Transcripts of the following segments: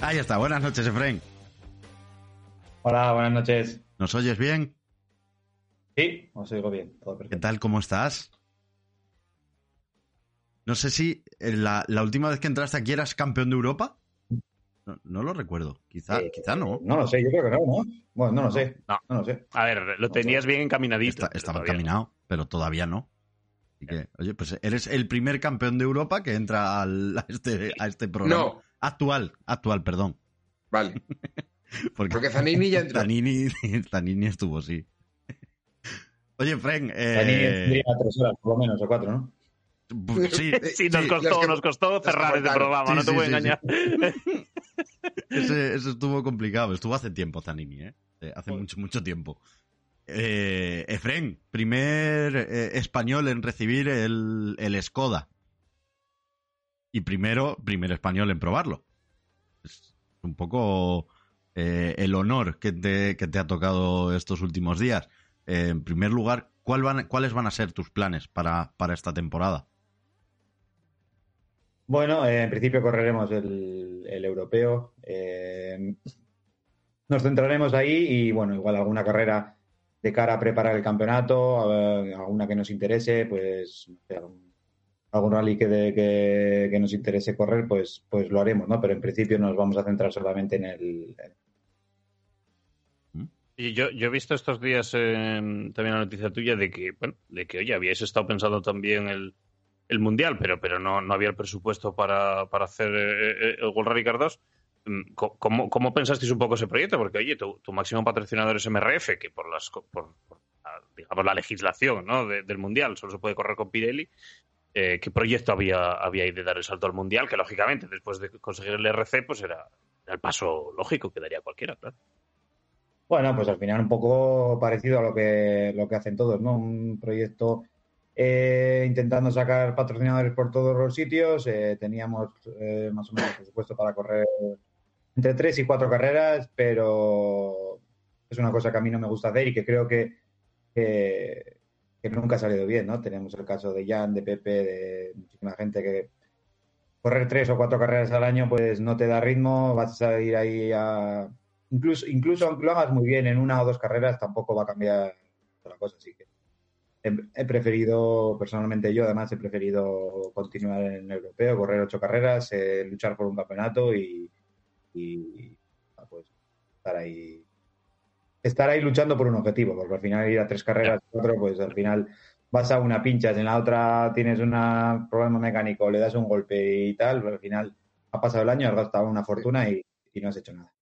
Ahí está. Buenas noches, Efraín. Hola, buenas noches. ¿Nos oyes bien? Sí, os oigo bien. Todo ¿Qué tal? ¿Cómo estás? No sé si eh, la, la última vez que entraste aquí eras campeón de Europa. No, no lo recuerdo. Quizá, Eh, quizá no. No lo sé, yo creo que no, ¿no? Bueno, no lo sé. No. No lo sé. A ver, lo tenías bien encaminadito. Está- estaba encaminado, pero todavía no. Así que, oye, pues eres el primer campeón de Europa que entra al- a, este, a este programa. No, Actual, actual, perdón. vale. Porque, Porque Zanini ya entró. Zanini, Zanini estuvo, sí. Oye, Frank, Zanini eh, tendría tres horas, por lo menos, o cuatro, ¿no? sí, Sí, nos sí, costó, que- nos costó cerrar este programa, Sí, no te sí, voy a sí, engañar. Ese, ese estuvo complicado. Estuvo hace tiempo, Zanini, ¿eh? Eh, Hace mucho, mucho tiempo. Eh, Efren, primer eh, español en recibir el, el Skoda. Y primero, primer español en probarlo. Es un poco eh, el honor que te, que te ha tocado estos últimos días. Eh, en primer lugar, ¿cuál van, ¿cuáles van a ser tus planes para, para esta temporada? Bueno, eh, en principio correremos el, el europeo. eh, nos centraremos ahí y, bueno, igual alguna carrera de cara a preparar el campeonato, alguna que nos interese, pues, algún, algún rally que, de- que, que nos interese correr, pues, pues lo haremos, ¿no? Pero en principio nos vamos a centrar solamente en el, Y yo, yo he visto estos días eh, también la noticia tuya de que, bueno, de que, oye, habíais estado pensando también el, el Mundial, pero, pero no, no había el presupuesto para, para hacer eh, eh, el World Rally Car 2. Mm, ¿Cómo, ¿Cómo pensasteis un poco ese proyecto? Porque, oye, tu, tu máximo patrocinador es MRF, que por las co- por, por la, digamos, la legislación ¿no? de- del Mundial solo se puede correr con Pirelli. Eh, ¿Qué proyecto había, había ahí de dar el salto al Mundial? Que, lógicamente, después de conseguir el RC, pues era, el paso lógico que daría cualquiera, claro. Bueno, pues al final un poco parecido a lo que, lo que hacen todos, ¿no? Un proyecto eh, intentando sacar patrocinadores por todos los sitios. eh, teníamos más o menos presupuesto para correr entre tres y cuatro carreras, pero es una cosa que a mí no me gusta hacer y que creo que, que nunca ha salido bien, ¿no? Tenemos el caso de Jan, de Pepe, de muchísima gente que correr tres o cuatro carreras al año pues no te da ritmo, vas a ir ahí a incluso, incluso aunque lo hagas muy bien en una o dos carreras, tampoco va a cambiar la cosa. Así que he, preferido, personalmente yo además, he preferido continuar en el europeo, correr ocho carreras, eh, luchar por un campeonato y, y, pues estar ahí estar ahí luchando por un objetivo, porque al final ir a tres carreras, cuatro, pues al final vas a una pinchas, en la otra tienes un problema mecánico, le das un golpe y tal, pero al final ha pasado el año, has gastado una fortuna y, y no has hecho nada.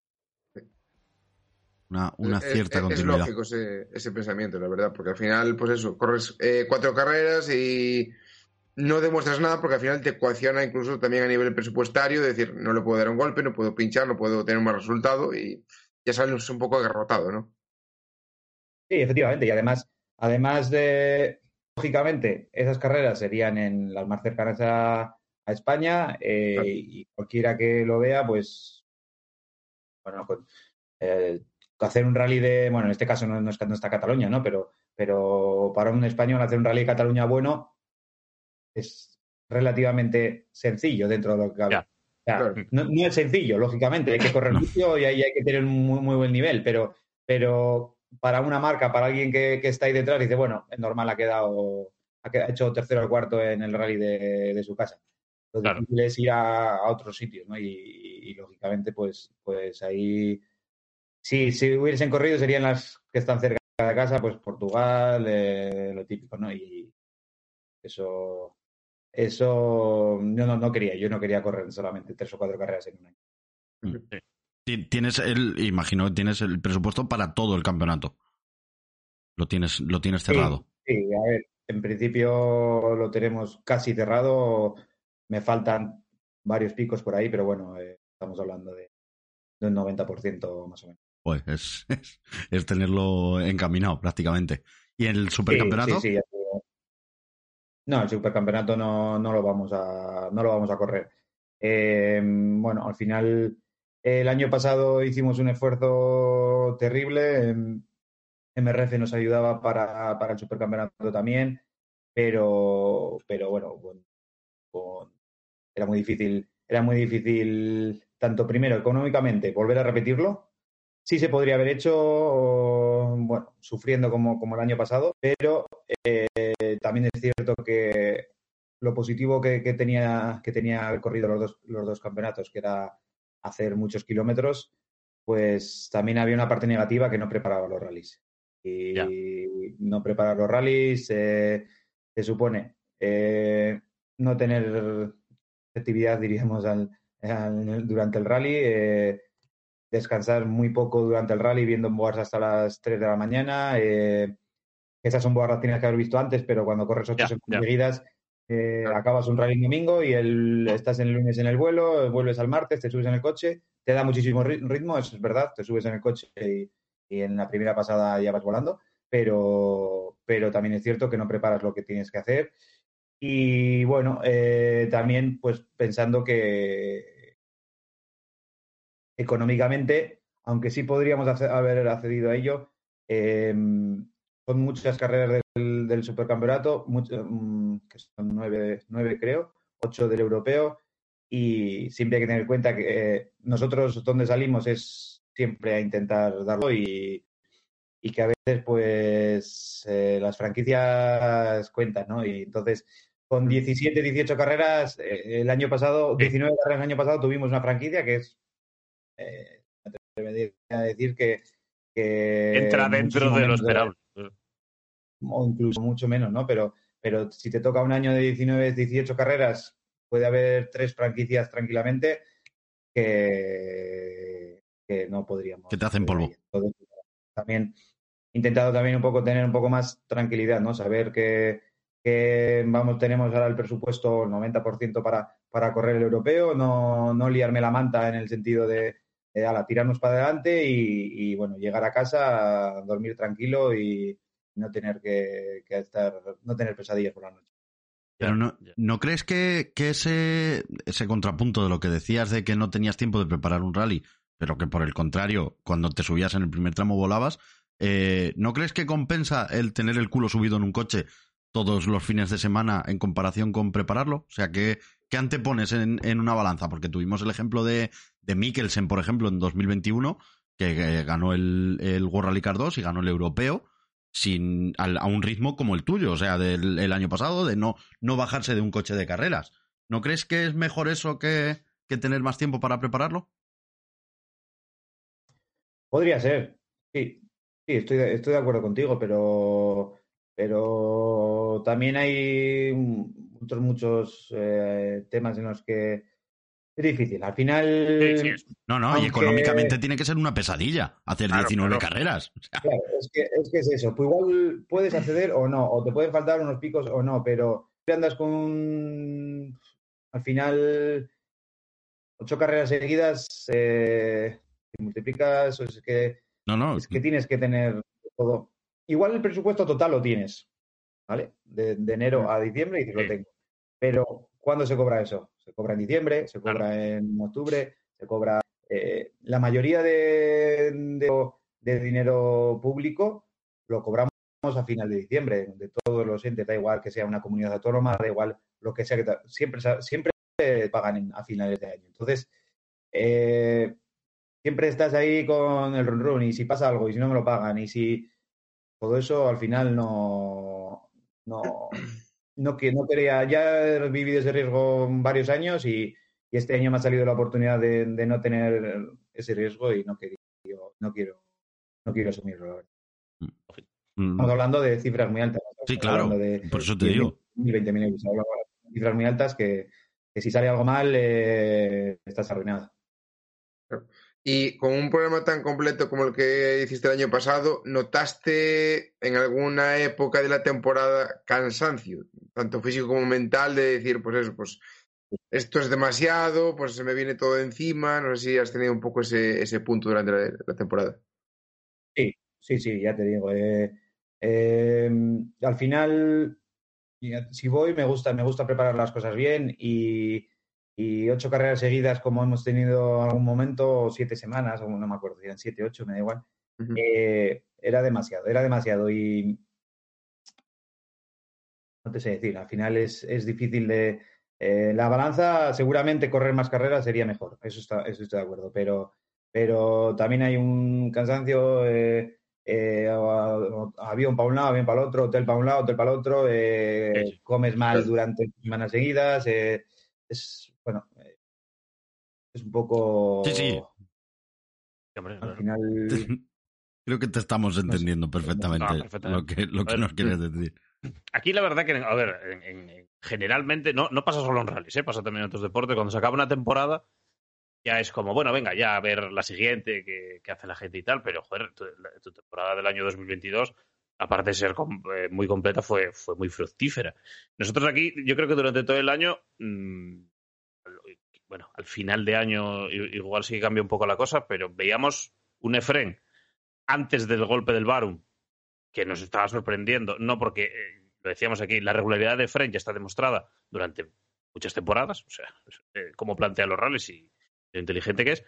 Una, una Es- cierta es, es continuidad. lógico ese, ese pensamiento, la verdad, porque al final, pues eso, corres eh, cuatro carreras y no demuestras nada porque al final te coacciona incluso también a nivel presupuestario, de decir, no le puedo dar un golpe, no puedo pinchar, no puedo tener un mal resultado y ya sales un poco agarrotado, ¿no? Sí, efectivamente. Y además, además de, lógicamente, esas carreras serían en las más cercanas a, a España eh, Claro. y cualquiera que lo vea, pues, bueno, pues, eh, hacer un rally de, bueno, en este caso no, no, es- no está Cataluña, ¿no? Pero, pero para un español hacer un rally de Cataluña bueno es relativamente sencillo dentro de lo que cabe. Ya. O sea, Claro. no, no es sencillo, lógicamente, hay que correr mucho y ahí hay que tener un muy, muy buen nivel, pero, pero para una marca, para alguien que, que está ahí detrás, dice, bueno, es normal, ha quedado, ha quedado- ha hecho tercero o cuarto en el rally de, de su casa. Lo Claro. difícil es ir a, a otros sitios, ¿no? Y, y- y, lógicamente, pues, pues ahí, sí, si hubiesen corrido serían las que están cerca de casa, pues Portugal, eh, lo típico, ¿no? Y eso, eso no, no, no quería, yo no quería correr solamente tres o cuatro carreras en un año. Tienes el, imagino que tienes el presupuesto para todo el campeonato. Lo tienes, lo tienes cerrado. Sí, sí, a ver, en principio lo tenemos casi cerrado. Me faltan varios picos por ahí, pero bueno, eh, estamos hablando de, de, un 90% más o menos. Pues es, es, es, tenerlo encaminado prácticamente. ¿Y el supercampeonato? Sí, sí, sí, no, el supercampeonato no, no, lo vamos a, no lo vamos a correr. Eh, bueno, al final, el año pasado hicimos un esfuerzo terrible. MRF nos ayudaba para, para el supercampeonato también, pero, pero bueno, era muy difícil, era muy difícil tanto primero económicamente volver a repetirlo. Sí se podría haber hecho, bueno, sufriendo como, como el año pasado, pero eh, también es cierto que lo positivo que, que, tenía que tenía haber corrido los dos, los dos campeonatos, que era hacer muchos kilómetros, pues también había una parte negativa que no preparaba los rallies. Y yeah. no preparar los rallies eh, se supone eh, no tener actividad, diríamos, al, al, durante el rally, eh, descansar muy poco durante el rally viendo boas hasta las 3 de la mañana. Esas son boas las tienes que haber visto antes, pero cuando corres ocho seguidas, eh, acabas un rally domingo y el, estás el lunes en el vuelo, vuelves al martes, te subes en el coche, te da muchísimo ritmo, eso es verdad, te subes en el coche y, y en la primera pasada ya vas volando, pero, pero también es cierto que no preparas lo que tienes que hacer. Y bueno, eh, también pues pensando que económicamente, aunque sí podríamos hacer, haber accedido a ello, eh, son muchas carreras del, del supercampeonato, mucho, um, que son nueve, nueve creo, ocho del europeo, y siempre hay que tener en cuenta que eh, nosotros donde salimos es siempre a intentar darlo y, y que a veces pues eh, las franquicias cuentan, ¿no? Y entonces con 17, 18 carreras, eh, el año pasado, 19 carreras el año pasado tuvimos una franquicia que es, eh, me a decir que, que entra dentro de lo esperable. O incluso mucho menos, ¿no? Pero, pero si te toca un año de 19, 18 carreras, puede haber tres franquicias tranquilamente que, que no podríamos. Que te hacen polvo. Entonces, también intentado también un poco tener un poco más tranquilidad, ¿no? Saber que, que vamos, tenemos ahora el presupuesto el 90% para, para correr el europeo, no, no liarme la manta en el sentido de, de ala, tirarnos para adelante y, y, bueno, llegar a casa, dormir tranquilo y no tener que, que, estar, no tener pesadillas por la noche. Pero no, ¿no crees que, que ese, ese contrapunto de lo que decías de que no tenías tiempo de preparar un rally, pero que por el contrario, cuando te subías en el primer tramo volabas, eh, ¿no crees que compensa el tener el culo subido en un coche todos los fines de semana en comparación con prepararlo? O sea, ¿qué, qué antepones en, en, una balanza? Porque tuvimos el ejemplo de, de Mikkelsen, por ejemplo, en 2021, que, que ganó el, el World Rally Car 2 y ganó el europeo sin a, a, un ritmo como el tuyo, o sea, del el año pasado, de no, no bajarse de un coche de carreras. ¿No crees que es mejor eso que, que tener más tiempo para prepararlo? Podría ser, sí. Sí, estoy estoy de acuerdo contigo, pero, pero también hay muchos, muchos eh, temas en los que es difícil. Al final. Sí, sí. No, no, aunque... y económicamente tiene que ser una pesadilla hacer claro, 19 claro. carreras. O sea... Claro, es que, es que es eso. Pues igual puedes acceder o no, o te pueden faltar unos picos o no, pero si andas con. Al final, ocho carreras seguidas, eh, si multiplicas, es que no, no. Es que tienes que tener todo. Igual el presupuesto total lo tienes, ¿vale? De, de enero a diciembre y sí. lo tengo. Pero, ¿cuándo se cobra eso? Se cobra en diciembre, se cobra claro. en octubre, se cobra. Eh, la mayoría de, de, de, dinero público lo cobramos a final de diciembre, de todos los entes, da igual que sea una comunidad autónoma, da igual lo que sea, que siempre, siempre pagan en, a finales de año. Entonces, eh, siempre estás ahí con el run run y si pasa algo y si no me lo pagan y si todo eso al final no no no que no quería ya he vivido ese riesgo varios años y, y este año me ha salido la oportunidad de, de, no tener ese riesgo y no quiero no quiero no quiero asumirlo la verdad. Estamos hablando de cifras muy altas. Sí, claro. De, de, por eso te digo. 20.000 euros. cifras muy altas que, que si sale algo mal eh, estás arruinado. Y con un programa tan completo como el que hiciste el año pasado, ¿notaste en alguna época de la temporada cansancio, tanto físico como mental, de decir, pues eso, pues esto es demasiado, pues se me viene todo encima? No sé si has tenido un poco ese, ese punto durante la, temporada. Sí, sí, sí, ya te digo. Eh, eh, al final, si voy, me gusta, me gusta preparar las cosas bien y, y ocho carreras seguidas como hemos tenido en algún momento, o siete semanas, o no me acuerdo, eran siete, ocho, me da igual, eh, era demasiado, era demasiado y no te sé decir, al final es, es difícil de... eh, la balanza, seguramente correr más carreras sería mejor, eso, está, eso estoy de acuerdo, pero, pero también hay un cansancio, eh, eh, avión para un lado, avión para el otro, hotel para un lado, hotel para el otro, eh, comes mal durante semanas seguidas, eh, es, es un poco... Sí, sí. Hombre, Al final... Creo que te estamos entendiendo perfectamente, No, perfectamente. lo que, lo que ver. nos quieres decir. Aquí la verdad que, a ver, en- en- en- generalmente no, no pasa solo en rallies, ¿eh? pasa también en otros deportes. Cuando se acaba una temporada, ya es como, bueno, venga, ya a ver la siguiente, que, hace la gente y tal, pero joder, tu, la- tu temporada del año 2022, aparte de ser com- eh, muy completa, fue, fue muy fructífera. Nosotros aquí, yo creo que durante todo el año, mm, bueno, al final de año igual sí que cambia un poco la cosa, pero veíamos un Efren antes del golpe del Barum que nos estaba sorprendiendo, no porque, eh, lo decíamos aquí, la regularidad de Efren ya está demostrada durante muchas temporadas, o sea, eh, cómo plantea los rallies y lo inteligente que es,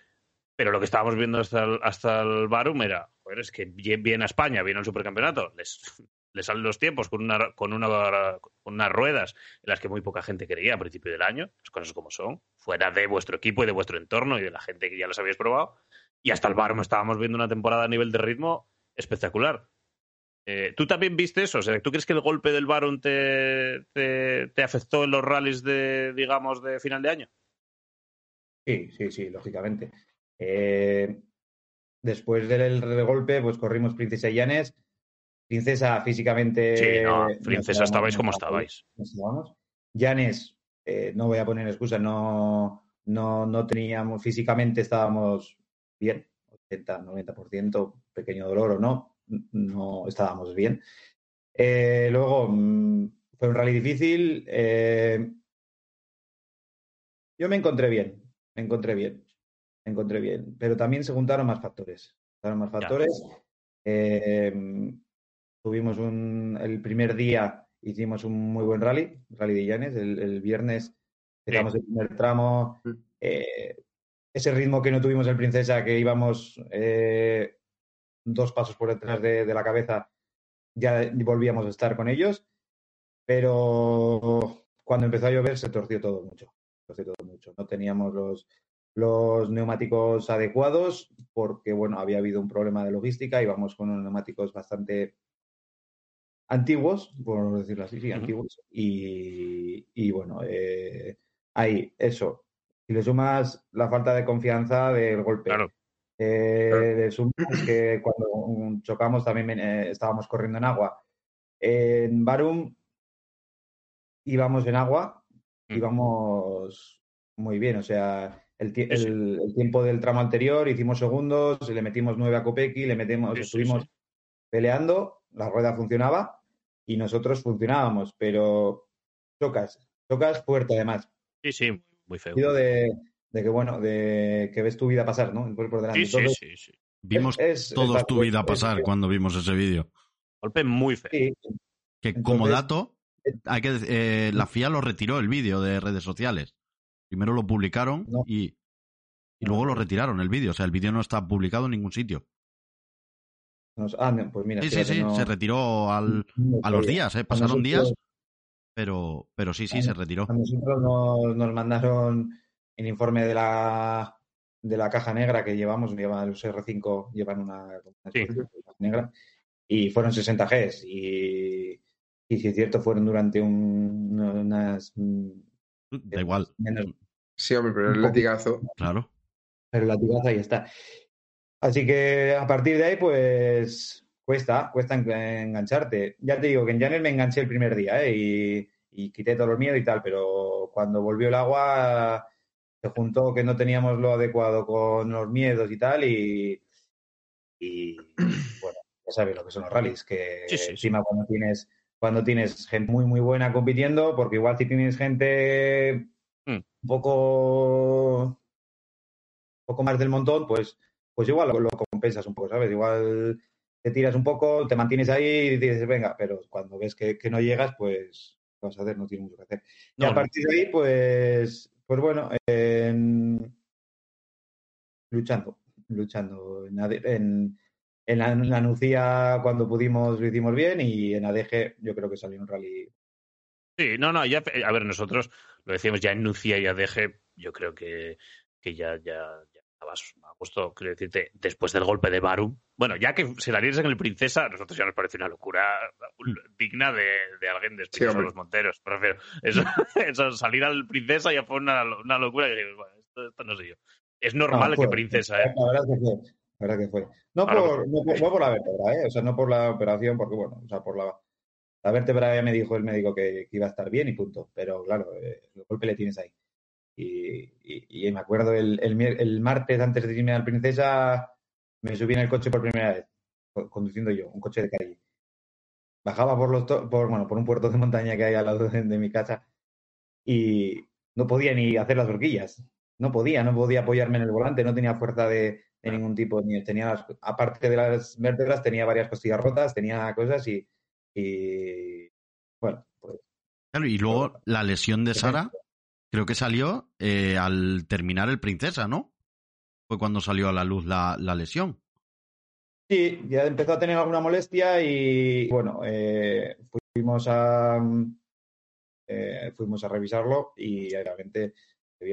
pero lo que estábamos viendo hasta el, hasta el Barum era, joder, es que viene a España, viene al supercampeonato, les, les salen los tiempos con, una, con, una, con unas ruedas en las que muy poca gente creía a principio del año, las cosas como son, fuera de vuestro equipo y de vuestro entorno y de la gente que ya las habéis probado, y hasta el Barum estábamos viendo una temporada a nivel de ritmo espectacular. Eh, ¿Tú también viste eso? O sea, ¿tú crees que el golpe del Baron te, te, afectó en los rallies de, digamos, de final de año? Sí, sí, sí, lógicamente. Eh, después del golpe, pues corrimos Princesa Llanes. Princesa físicamente. Sí, no, Princesa estabais como estabais. Llanes, eh, no voy a poner excusa, no, no, no teníamos, físicamente estábamos bien, 80, 90%, pequeño dolor o no, no estábamos bien. Eh, luego, mm, fue un rally difícil. eh, yo me encontré bien, me encontré bien, me encontré bien, pero también se juntaron más factores. Se juntaron más factores. Eh, tuvimos un, el primer día hicimos un muy buen rally, rally de Llanes. El, el viernes empezamos el primer tramo. eh, ese ritmo que no tuvimos en Princesa, que íbamos eh, dos pasos por detrás de, de la cabeza, ya volvíamos a estar con ellos. Pero cuando empezó a llover se torció todo mucho. Torció todo mucho. No teníamos los, los neumáticos adecuados porque, bueno, había habido un problema de logística. Íbamos con unos neumáticos bastante antiguos, por decirlo así, sí, antiguos. Y, y bueno, eh, ahí, eso. Si le sumas la falta de confianza del golpe, Claro. eh, Claro. le sumas que cuando chocamos también eh, estábamos corriendo en agua. En Barum íbamos en agua, Mm. íbamos muy bien, o sea, el, tie- Sí, sí. el- el tiempo del tramo anterior hicimos segundos, le metimos nueve a Kopecky, le metemos, sí, estuvimos sí. peleando, la rueda funcionaba y nosotros funcionábamos, pero chocas, chocas fuerte además. Sí, sí, muy feo. De, de que, bueno, de que ves tu vida pasar, ¿no? Por por delante. Sí, sí, Entonces, sí, sí. Vimos es- es todos tu vida pasar es- cuando vimos ese vídeo. Golpe muy feo. Sí, Que Entonces- como dato, eh, hay que eh, la FIA lo retiró el vídeo de redes sociales. Primero lo publicaron No. y, y luego lo retiraron el vídeo. O sea, el vídeo no está publicado en ningún sitio. Nos- ah, no, pues mira, Sí, sí, sí, no- se retiró al, a los días, ¿eh? Pasaron días, pero, pero sí, sí, a se retiró. A nosotros nos, nos mandaron el informe de la, de la caja negra que llevamos, llevan los R5, llevan una, una Sí. especie de caja negra, y fueron 60 Gs. Y, y si es cierto, fueron durante un, unas. mm, Da igual, menos, Sí, hombre, pero el latigazo. claro. pero la latigazo ahí está. Así que a partir de ahí, pues cuesta, cuesta en- engancharte. Ya te digo que en Llanes me enganché el primer día, ¿eh? Y, y quité todos los miedos y tal, pero cuando volvió el agua se juntó que no teníamos lo adecuado con los miedos y tal y, y bueno, ya sabes lo que son los rallies, que Sí, sí, sí. encima cuando tienes cuando tienes gente muy muy buena compitiendo, porque igual si tienes gente Mm. un poco un poco más del montón, pues pues igual lo, lo compensas un poco, ¿sabes? Igual te tiras un poco, te mantienes ahí y dices, venga, pero cuando ves que, que no llegas, pues ¿qué vas a hacer? No tienes mucho que hacer. Y a partir de ahí, pues, pues bueno, en- luchando, luchando. En, AD en, en la, en la Nucía, cuando pudimos, lo hicimos bien y en ADG yo creo que salió un rally. Sí, no, no, ya, a ver, nosotros lo decíamos ya en Nucia y ADG, yo creo que, que ya, ya, a gusto, quiero decirte, después del golpe de Barum. Bueno, ya que se la en el Princesa, a nosotros ya nos parece una locura digna de, de alguien de Sí, los Monteros. Prefiero. Eso, eso, salir al Princesa ya fue una, una locura y dije, bueno, esto, esto no sé yo. Es normal No, que Princesa, ¿eh? La verdad que fue. La verdad que fue. No, por, no, por, no por la vértebra, ¿eh? O sea, no por la operación, porque bueno, o sea, por la, la vértebra ya me dijo el médico que, que iba a estar bien y punto. Pero claro, eh, el golpe le tienes ahí. Y, y- y me acuerdo el, el, el martes antes de irme al Princesa, me subí en el coche por primera vez, co- conduciendo yo, un coche de calle. Bajaba por los por, bueno, por un puerto de montaña que hay al lado de, de mi casa y no podía ni hacer las horquillas. No podía, no podía apoyarme en el volante, no tenía fuerza de, de ningún tipo. Ni tenía las- aparte de las vértebras, tenía varias costillas rotas, tenía cosas y, y bueno, pues Claro, y luego la lesión de Sara, creo que salió eh, al terminar el Princesa, ¿no? Fue cuando salió a la luz la, la lesión. Sí, ya empezó a tener alguna molestia y bueno, eh, fuimos a eh, fuimos a revisarlo y eh,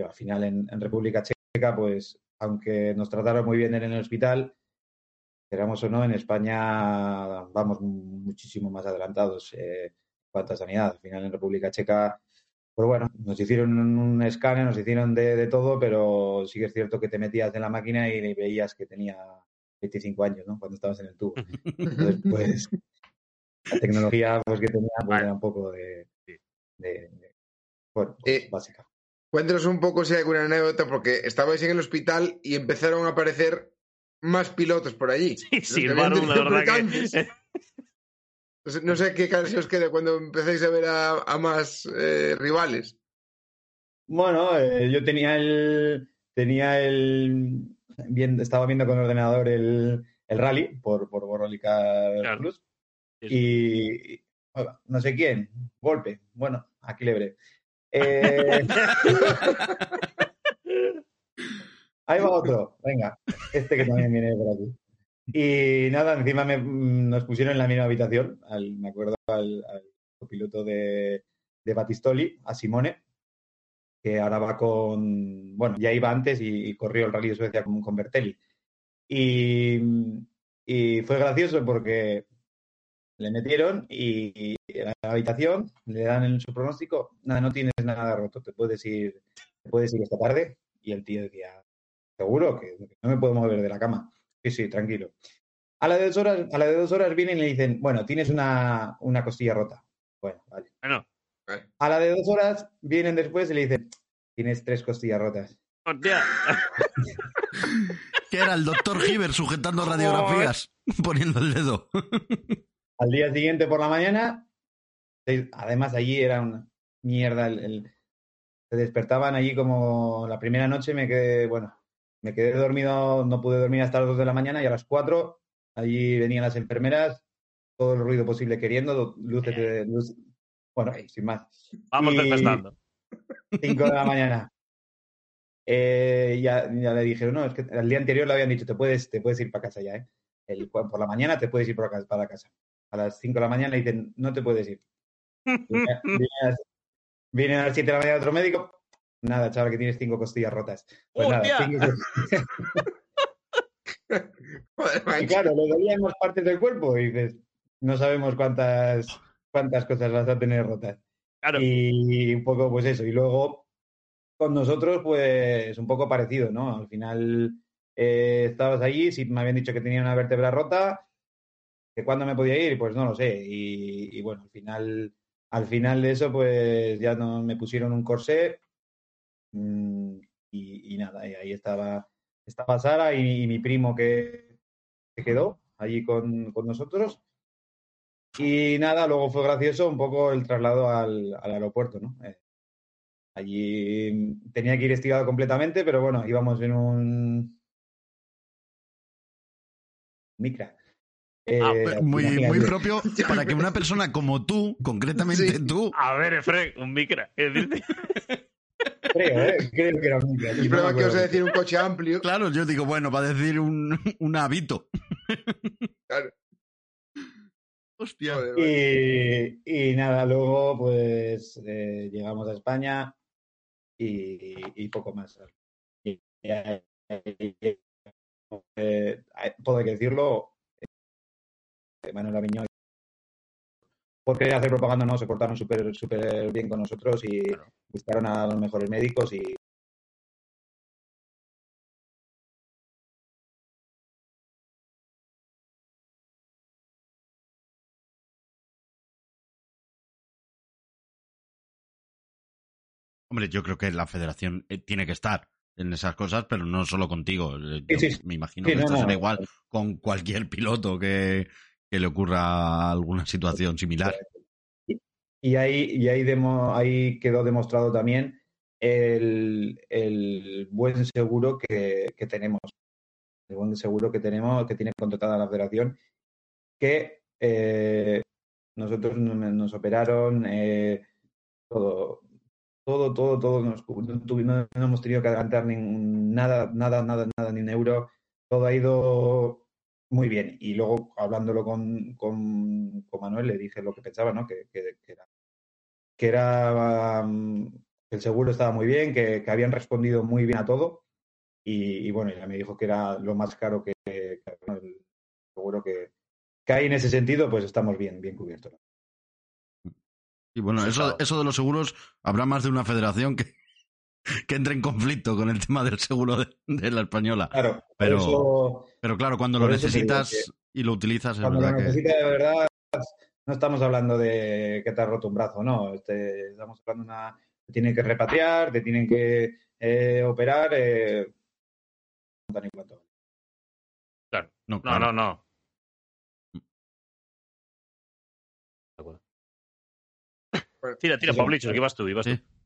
al final en, en República Checa, pues aunque nos trataron muy bien en el hospital, queramos o no, en España vamos muchísimo más adelantados eh, en cuanto a sanidad. Al final en República Checa, pues bueno, nos hicieron un escáner, nos hicieron de, de todo, pero sí que es cierto que te metías en la máquina y veías que tenía 25 años, ¿no? Cuando estabas en el tubo. Entonces, pues, la tecnología pues, que tenía pues, era un poco de, de- de- bueno, Eh, pues, básica. Cuéntanos un poco si hay alguna anécdota, porque estabais en el hospital y empezaron a aparecer más pilotos por allí. Sí, sí, la verdad que... No sé, no sé qué cara se os queda cuando empezáis a ver a, a más eh, rivales. Bueno, eh, yo tenía el. Tenía el. Bien, estaba viendo con el ordenador el, el rally por, por Claro. Plus. Y. no sé quién, golpe. Bueno, aquí le veré. Eh, ahí va otro. Venga, este que también viene por aquí. Y nada, encima me- mm, nos pusieron en la misma habitación. al- me acuerdo al, al piloto de, de Batistoli, a Simone, que ahora va con. Bueno, ya iba antes y, corrió el Rally de Suecia con, con Bertelli. Y, y fue gracioso porque le metieron y, y en la habitación le dan en su pronóstico, nada, no tienes nada roto, te puedes ir, te puedes ir esta tarde. Y el tío decía, seguro que no me puedo mover de la cama. Sí, sí, tranquilo. A la de dos horas, a la de dos horas vienen y le dicen, bueno, tienes una, una costilla rota. Bueno, vale. Bueno, A la de dos horas vienen después y le dicen, tienes tres costillas rotas. hostia. Que era el doctor Giver sujetando radiografías, poniendo el dedo. Al día siguiente por la mañana, además allí era una mierda. el- el- se despertaban allí como la primera noche me quedé, bueno, me quedé dormido, no pude dormir hasta las dos de la mañana y a las cuatro allí venían las enfermeras, todo el ruido posible queriendo, luces de luz, bueno, sin más. Vamos Y- despertando. 5 de la mañana. Eh, ya, ya le dije, no, es que el día anterior le habían dicho, te puedes, te puedes ir para casa ya, ¿eh? El, por la mañana te puedes ir para casa, para casa. A las 5 de la mañana le dicen, no te puedes ir. Viene a las 7 de la mañana otro médico, nada, chaval, que tienes cinco costillas rotas. Pues nada, cinco Y claro, le dolían más partes del cuerpo y dices, no sabemos cuántas, cuántas cosas vas a tener rotas. Claro. Y un poco, pues eso. Y luego, con nosotros, pues un poco parecido, ¿no? Al final eh, estabas allí, si me habían dicho que tenía una vértebra rota, que cuándo me podía ir, pues no lo sé. Y, y bueno, al final al final de eso, pues ya no me pusieron un corsé y, y nada, y ahí estaba, estaba Sara y, y mi primo que se quedó allí con, con nosotros. Y nada, luego fue gracioso un poco el traslado al, al aeropuerto, ¿no? Eh, allí tenía que ir estirado completamente, pero bueno, íbamos en un micra. Ah, Eh, pues, muy, imagínate. muy propio para que una persona como tú, concretamente Sí. tú, A ver, Efren, un micra. Creo, ¿eh? Creo que era un micra. sí, Y no me prueba que os acuerdo. decir un coche amplio. claro, yo digo, bueno, va a decir un, un hábito. Claro. Hostia. Y, y nada, luego pues eh, llegamos a España y, y poco más. Y, eh, eh, todo hay que decirlo, eh, Manuel Aviñó, por querer hacer propaganda, no, se portaron súper súper bien con nosotros y Claro. buscaron a los mejores médicos y Hombre, yo creo que la federación eh, tiene que estar en esas cosas, pero no solo contigo. Eh, yo sí, sí. Me imagino Sí, que no, esto no. será igual con cualquier piloto que, que le ocurra alguna situación similar. Y ahí, y ahí, demo- ahí quedó demostrado también el, el buen seguro que, que tenemos. El buen seguro que tenemos, que tiene contratada la federación, que eh, nosotros no- nos operaron eh, todo, todo, todo, todo. Nos, no- no hemos tenido que adelantar ningún- nada, nada, nada, nada, ni un euro. Todo ha ido muy bien. Y luego, hablándolo con, con, con Manuel, le dije lo que pensaba, ¿no? Que, que, que era, que era um, que el seguro estaba muy bien, que, que habían respondido muy bien a todo. Y, y bueno, ya me dijo que era lo más caro que, que bueno, el seguro que, que hay en ese sentido, pues estamos bien, bien cubiertos. Y bueno, eso, eso de los seguros, habrá más de una federación que, que entre en conflicto con el tema del seguro de, de la española. Claro, Pero- eso, Pero claro, cuando lo necesitas y lo utilizas, es cuando lo verdad que... necesitas de verdad, no estamos hablando de que te has roto un brazo, no. Este, estamos hablando de una. Te tienen que repatriar, te tienen que eh, operar. Eh, claro. No, No, claro. no, no. De acuerdo. Bueno, Tira, tira, sí, sí. Pablicho, que vas tú, ibas Sí. tú.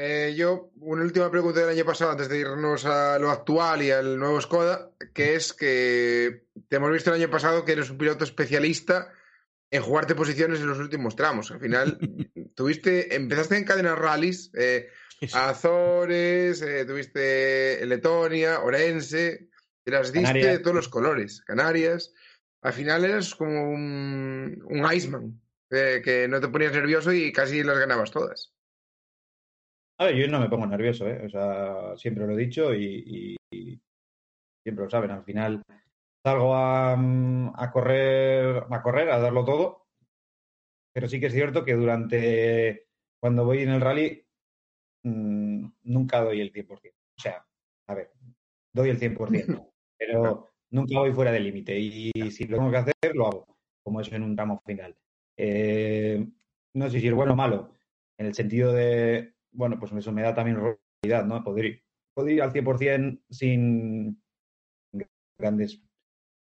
Eh, yo, una última pregunta del año pasado, antes de irnos a lo actual y al nuevo Skoda, que es que te hemos visto el año pasado que eres un piloto especialista en jugarte posiciones en los últimos tramos. Al final, tuviste, empezaste en cadenas rallies, eh, Azores, eh, tuviste Letonia, Orense, te las diste Canarias. de todos los colores, Canarias. Al final eras como un, un Iceman, eh, que no te ponías nervioso y casi las ganabas todas. A ver, yo no me pongo nervioso, ¿eh? O sea, siempre lo he dicho y, y- y siempre lo saben. Al final salgo a, mm, a correr, a correr, a darlo todo. Pero sí que es cierto que durante cuando voy en el rally mm, nunca doy el 100%. O sea, a ver, doy el 100%, pero nunca voy fuera del límite. Y si lo tengo que hacer, lo hago, como es en un tramo final. Eh, no sé si es bueno o malo, en el sentido de, bueno, pues eso me da también realidad, ¿no? Poder ir, poder ir al 100% sin grandes,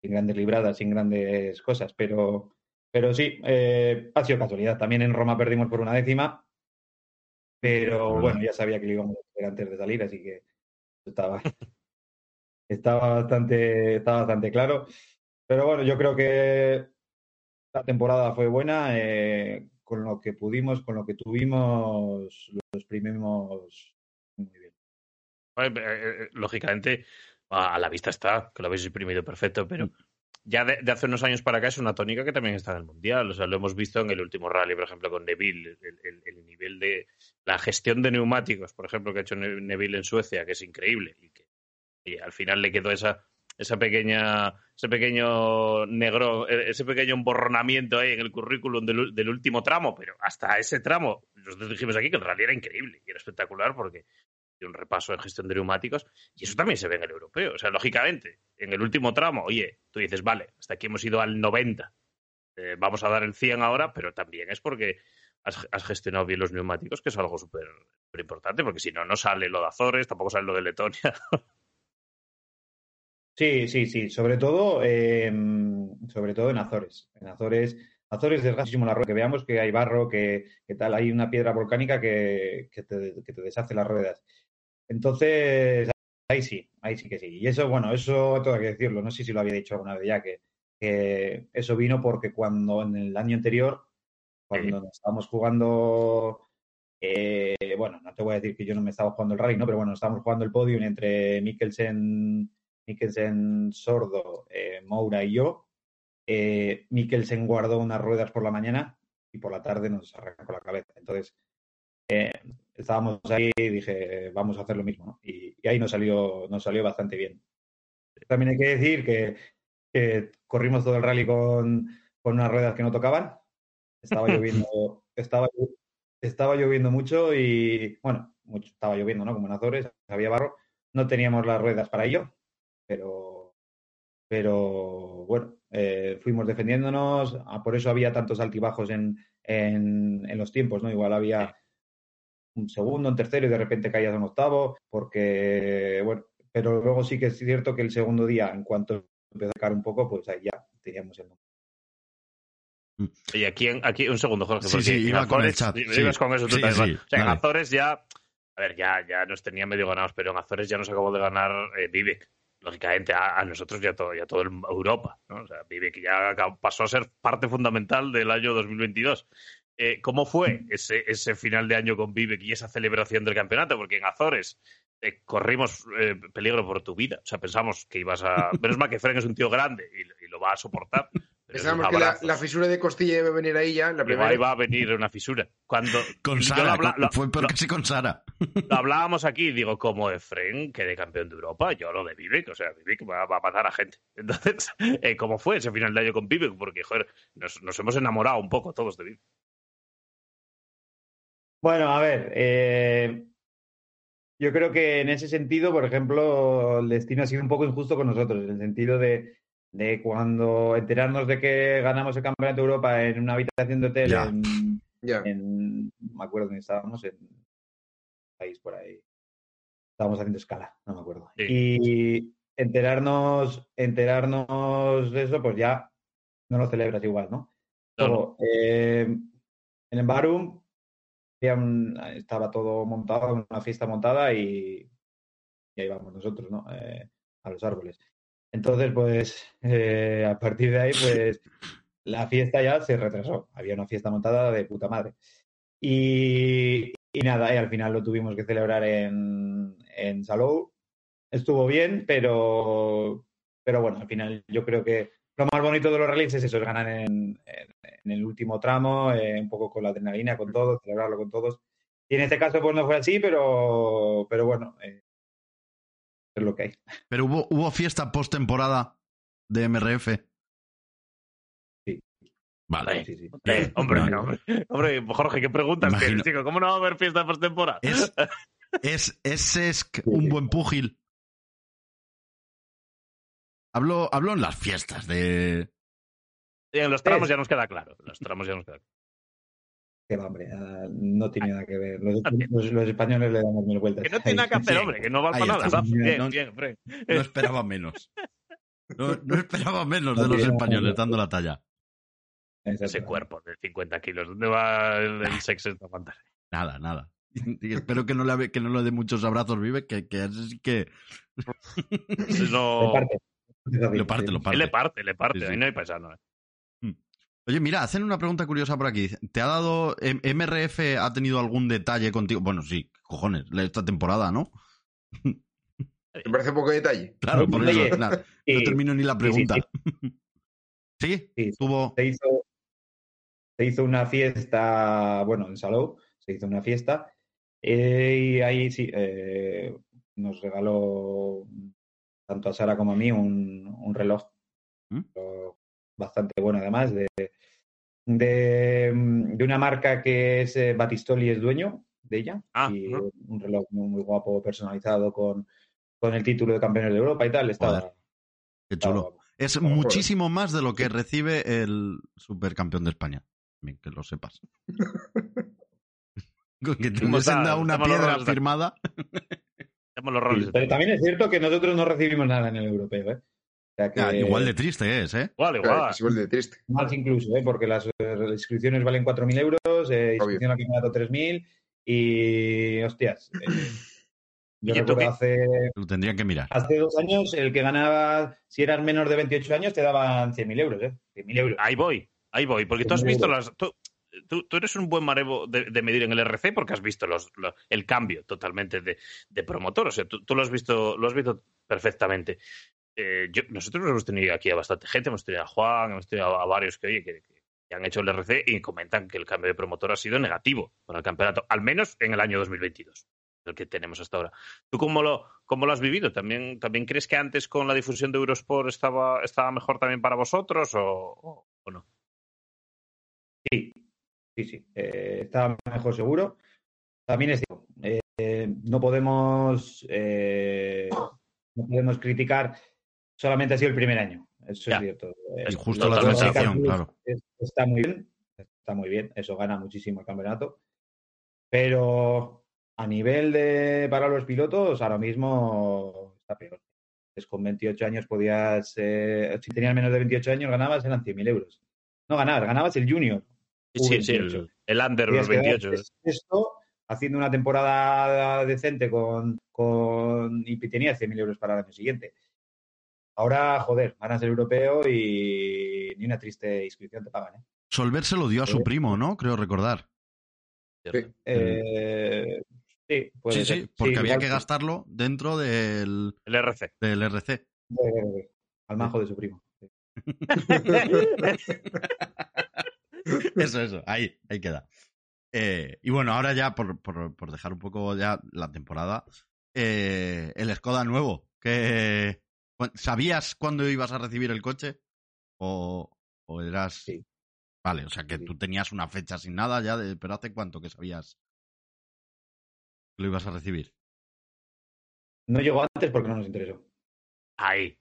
sin grandes libradas, sin grandes cosas, pero, pero sí, eh, ha sido casualidad. También en Roma perdimos por una décima, pero Verdad. bueno, ya sabía que lo íbamos a hacer antes de salir, así que estaba, estaba, bastante, estaba bastante claro. Pero bueno, yo creo que la temporada fue buena. eh, con lo que pudimos, con lo que tuvimos, lo exprimimos muy bien. Eh, eh, Lógicamente, a la vista está, que lo habéis exprimido perfecto, pero ya de, de hace unos años para acá es una tónica que también está en el Mundial. O sea, lo hemos visto en el último rally, por ejemplo, con Neville, el, el- el nivel de la gestión de neumáticos, por ejemplo, que ha hecho Ne- Neville en Suecia, que es increíble, y que y al final le quedó esa esa pequeña ese pequeño negro eh, ese pequeño emborronamiento ahí en el currículum del, último tramo pero hasta ese tramo nosotros dijimos aquí que el rally era increíble y era espectacular porque de un repaso en gestión de neumáticos y eso también se ve en el europeo o sea lógicamente en el último tramo oye tú dices vale hasta aquí hemos ido al 90 eh, vamos a dar el 100 ahora pero también es porque has, has gestionado bien los neumáticos, que es algo súper importante, porque si no, no sale lo de Azores, tampoco sale lo de Letonia. Sí, sí, sí. Sobre todo, eh, sobre todo en Azores. En Azores, Azores desgasta muchísimo la rueda. Que veamos que hay barro, que, que tal, hay una piedra volcánica que, que te, que te deshace las ruedas. Entonces, ahí sí, ahí sí que sí. Y eso, bueno, eso todo hay que decirlo. No sé si lo había dicho alguna vez ya, que, que eso vino porque cuando en el año anterior, cuando estábamos jugando eh, bueno, no te voy a decir que yo no me estaba jugando el rally, ¿no? Pero bueno, estábamos jugando el podium entre Mikkelsen, Mikkelsen Sordo, eh, Moura y yo. Eh, Mikkelsen guardó unas ruedas por la mañana y por la tarde nos arrancó la cabeza. Entonces, eh, estábamos ahí y dije, vamos a hacer lo mismo, ¿no? Y, y ahí nos salió, nos salió bastante bien. También hay que decir que, que corrimos todo el rally con, con unas ruedas que no tocaban. Estaba lloviendo, estaba, estaba lloviendo mucho y, bueno, mucho, estaba lloviendo, ¿no? Como en Azores, había barro. No teníamos las ruedas para ello, pero, pero bueno, eh, fuimos defendiéndonos. Ah, por eso había tantos altibajos en, en, en los tiempos, ¿no? Igual había un segundo, un tercero y de repente caías a un octavo, porque, bueno, pero luego sí que es cierto que el segundo día, en cuanto empezó a caer un poco, pues ahí ya teníamos el Y aquí, en- aquí un segundo, Jorge. Sí, porque sí, iba con el Azores- chat, sí. con eso tú Sí, también, sí, ¿vale? O sea, en. Azores ya, a ver, ya, ya nos tenía medio ganados, pero en Azores ya nos acabó de ganar eh, Vivek. Lógicamente, a, a nosotros todo, ya todo el- Europa, ¿no? O Vivek ya pasó a ser parte fundamental del año 2022. Eh, ¿Cómo fue ese, ese final de año con Vivek y esa celebración del campeonato? Porque en Azores eh, corrimos eh, peligro por tu vida. O sea, pensamos que ibas a. Menos mal que Fren es un tío grande y, y lo va a soportar. Pensábamos que la, fisura de costilla iba a venir ahí ya, la primera. iba a venir una fisura. Cuando Con Sara, lo, habla- con- lo- fue por lo- casi con Sara. lo hablábamos aquí, digo, como Efren, que de campeón de Europa, yo lo de Vivek, o sea, Vivek va, va a matar a gente. Entonces, eh, ¿cómo fue ese final de año con Vivek? Porque, joder, nos, nos hemos enamorado un poco todos de Vivek. Bueno, a ver, eh, yo creo que en ese sentido, por ejemplo, el destino ha sido un poco injusto con nosotros, en el sentido de, de cuando enterarnos de que ganamos el Campeonato de Europa en una habitación de hotel Ya. en, me acuerdo dónde estábamos, en un país por ahí. Estábamos haciendo escala, no me acuerdo. Sí. Y enterarnos, enterarnos de eso, pues ya no lo celebras igual, ¿no? No, no. Luego, eh, en el Barum había un- estaba todo montado, una fiesta montada y, y ahí vamos nosotros, ¿no? Eh, a los árboles. Entonces, pues, eh, a partir de ahí, pues, la fiesta ya se retrasó. Había una fiesta montada de puta madre. Y, y nada, y al final lo tuvimos que celebrar en, en Salou. Estuvo bien, pero, pero bueno, al final yo creo que lo más bonito de los rallies es eso, es ganar en, en- en el último tramo, eh, un poco con la adrenalina, con todos, celebrarlo con todos. Y en este caso, pues no fue así, pero, pero bueno, eh, es lo que hay. Pero hubo, hubo fiesta post-temporada de MRF. Sí. Vale. Sí, sí. Eh, hombre, hombre, hombre, Jorge, ¿qué preguntas Imagino. tienes, chico? ¿Cómo no va a haber fiesta postemporada? Es, es, es un buen púgil. Hablo, hablo en las fiestas de. Sí, en los tramos ya nos queda claro. En los tramos ya nos queda claro. Que va, hombre, ah, no tiene nada que ver. Los, los- los españoles le damos mil vueltas. Que no tiene nada que hacer, hombre, que no Ahí para nada. está. ¿sabes? Bien, No- bien, Fren. No esperaba menos. No, no esperaba menos No de los españoles dando la talla. Ese cuerpo de 50 kilos. ¿Dónde va el, el sexo esta fantasía? Nada, nada. Y espero que no le, que no le dé muchos abrazos, vive, que, que así que No... Le parte. lo parte, lo Él parte. le parte, le parte. Sí, sí. Ahí no hay paisano. ¿eh? Oye, mira, hacen una pregunta curiosa por aquí. ¿Te ha dado. em- MRF ha tenido algún detalle contigo? Bueno, sí, cojones, esta temporada, ¿no? Me parece poco detalle. Claro, por Oye, eso. nada, Sí, no termino ni la sí, pregunta. sí, ¿Sí? sí. Tuvo. se hizo, se hizo una fiesta, bueno, en Salou, se hizo una fiesta, eh, y ahí sí, eh, nos regaló tanto a Sara como a mí un, un reloj, ¿Mm? Bastante bueno además, de, de, de una marca que es eh, Batistoli es dueño de ella, Ah, y un reloj muy, muy guapo, personalizado con, con el título de campeones de Europa y tal, estaba, Joder, Qué chulo. Es muchísimo más de lo que recibe el supercampeón de España. Bien, que lo sepas. Que te Hemos hubiesen dado- una piedra firmada. Tenemos los roles. Pero también es cierto que nosotros no recibimos nada en el europeo, ¿eh? O sea que, Ah, igual de triste es, ¿eh? Igual, Claro, igual. es igual de triste. Más incluso, ¿eh? porque las eh, inscripciones valen 4.000 euros, eh, inscripción al campeonato 3.000 y, hostias, eh, yo ¿tú recuerdo hace, Lo tendrían que mirar. hace dos años el que ganaba, si eras menor de 28 años, te daban 100.000 euros, ¿eh? 100.000 euros. Ahí voy, ahí voy. Porque tú has 100.000 visto euros. las. Tú, tú- tú eres un buen marevo de, de medir en el RC porque has visto los, lo- el cambio totalmente de, de promotor. O sea, tú, tú lo has visto, lo has visto perfectamente. Eh, nosotros hemos tenido aquí a bastante gente, hemos tenido a Juan, hemos tenido a, varios que, oye, que, que han hecho el RC y comentan que el cambio de promotor ha sido negativo para el campeonato, al menos en el año 2022, el que tenemos hasta ahora. ¿Tú cómo lo, cómo lo has vivido? ¿También, ¿También crees que antes con la difusión de Eurosport estaba, estaba mejor también para vosotros o, no? Sí, sí, sí. eh, está mejor seguro. También es eh, no podemos eh, no podemos criticar solamente ha sido el primer año. Eso Ya. es cierto. Eh, Y justo la Cactus claro. es- Está muy bien, está muy bien. Eso gana muchísimo el campeonato. Pero a nivel de para los pilotos, ahora mismo está peor. Pues con 28 años podías, eh, si tenías menos de 28 años, ganabas, eran 100.000 euros. No ganabas, ganabas el junior. Sí, sí, U28. el, el under Podías quedar 28. Esto haciendo una temporada decente con, con y tenías 100.000 euros para el año siguiente. Ahora, joder, ganas el europeo y ni una triste inscripción te pagan. ¿eh? Solver se lo dio a su Eh. primo, ¿no? Creo recordar. Sí. Eh, sí, puede sí, ser. sí, porque había igual que gastarlo dentro del, El RC. del RC. Al majo de su primo. Eso, eso, ahí, ahí queda. Eh, y bueno, ahora ya, por, por- por dejar un poco ya la temporada, eh, el Skoda nuevo, que ¿sabías cuándo ibas a recibir el coche? ¿O, o eras...? Sí. Vale, o sea que Sí. tú tenías una fecha sin nada ya, de, pero ¿hace cuánto que sabías que lo ibas a recibir? No llegó antes porque no nos interesó. Ahí.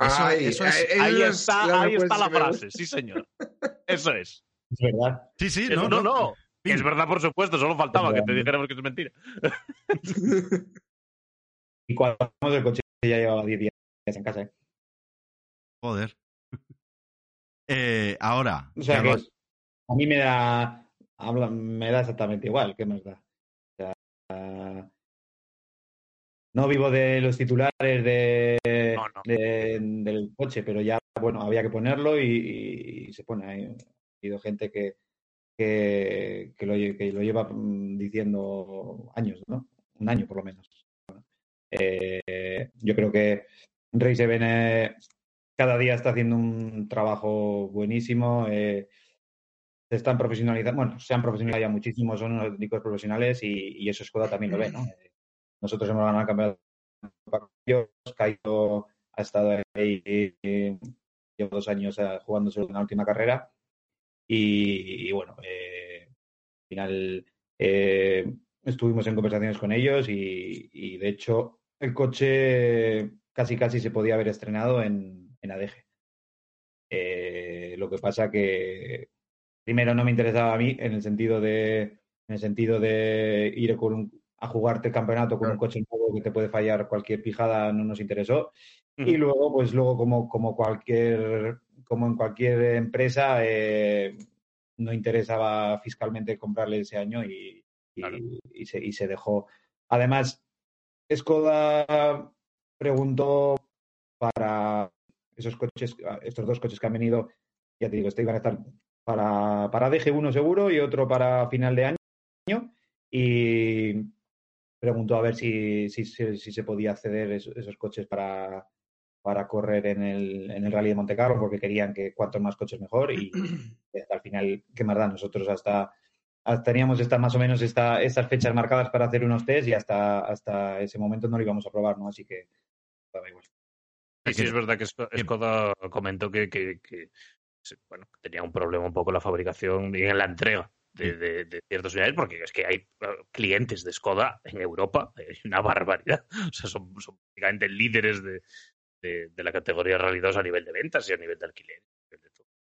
Eso- Ay, eso es- Ahí las- está, ahí está la frase, sí señor. Eso es. Es verdad. Sí, sí, Eso- no, no, no. Es verdad, por supuesto, solo faltaba que te dijéramos que es mentira. Y cuando el coche ya llevaba 10 en casa. ¿eh? Joder. Eh, ahora, O sea que a mí me da, habla- me da exactamente igual. ¿Qué más da? O sea, no vivo de los titulares de, No, no. de- del coche, pero ya, bueno, había que ponerlo y, y se pone. ahí. Ha habido gente que, que, que lo, que lo lleva mm, diciendo años, ¿no? Un año por lo menos. Eh, yo creo que Rey se ven cada día está haciendo un trabajo buenísimo. eh, se están profesionalizando, bueno, se han profesionalizado ya muchísimo, son unos auténticos profesionales y, y eso Skoda también lo ve, ¿no? Nosotros hemos ganado el campeonato ha estado ahí, eh, lleva dos años eh, jugándose en la última carrera y, y bueno, eh, al final eh, estuvimos en conversaciones con ellos y, y, de hecho el coche casi casi se podía haber estrenado en, en ADG. Eh, lo que pasa que primero no me interesaba a mí en el sentido de en el sentido de ir con un, a jugarte el campeonato con un coche nuevo que te puede fallar cualquier pijada no nos interesó y luego pues luego como como cualquier como en cualquier empresa eh, no interesaba fiscalmente comprarle ese año y, y, Claro. y se, y se dejó además Skoda preguntó para esos coches estos dos coches que han venido ya te digo este iban a estar para, para DG1 seguro y otro para final de año. Y preguntó a ver si, si, si, si se podía acceder esos, esos coches para, para correr en el, en el Rally de Monte Carlo, porque querían que cuantos más coches mejor. Y, hasta al final, ¿qué más da? Nosotros hasta, hasta teníamos esta, más o menos esta, estas fechas marcadas para hacer unos test y hasta, hasta ese momento no lo íbamos a probar, ¿no? Así que igual. Sí, sí, es verdad que Sko- Skoda comentó que, que, bueno, tenía un problema un poco en la fabricación y en la entrega de, de, de ciertas unidades, porque es que hay clientes de Skoda en Europa, es una barbaridad. O sea, son, son prácticamente líderes de, de, la categoría Rally 2 a nivel de ventas y a nivel de alquiler.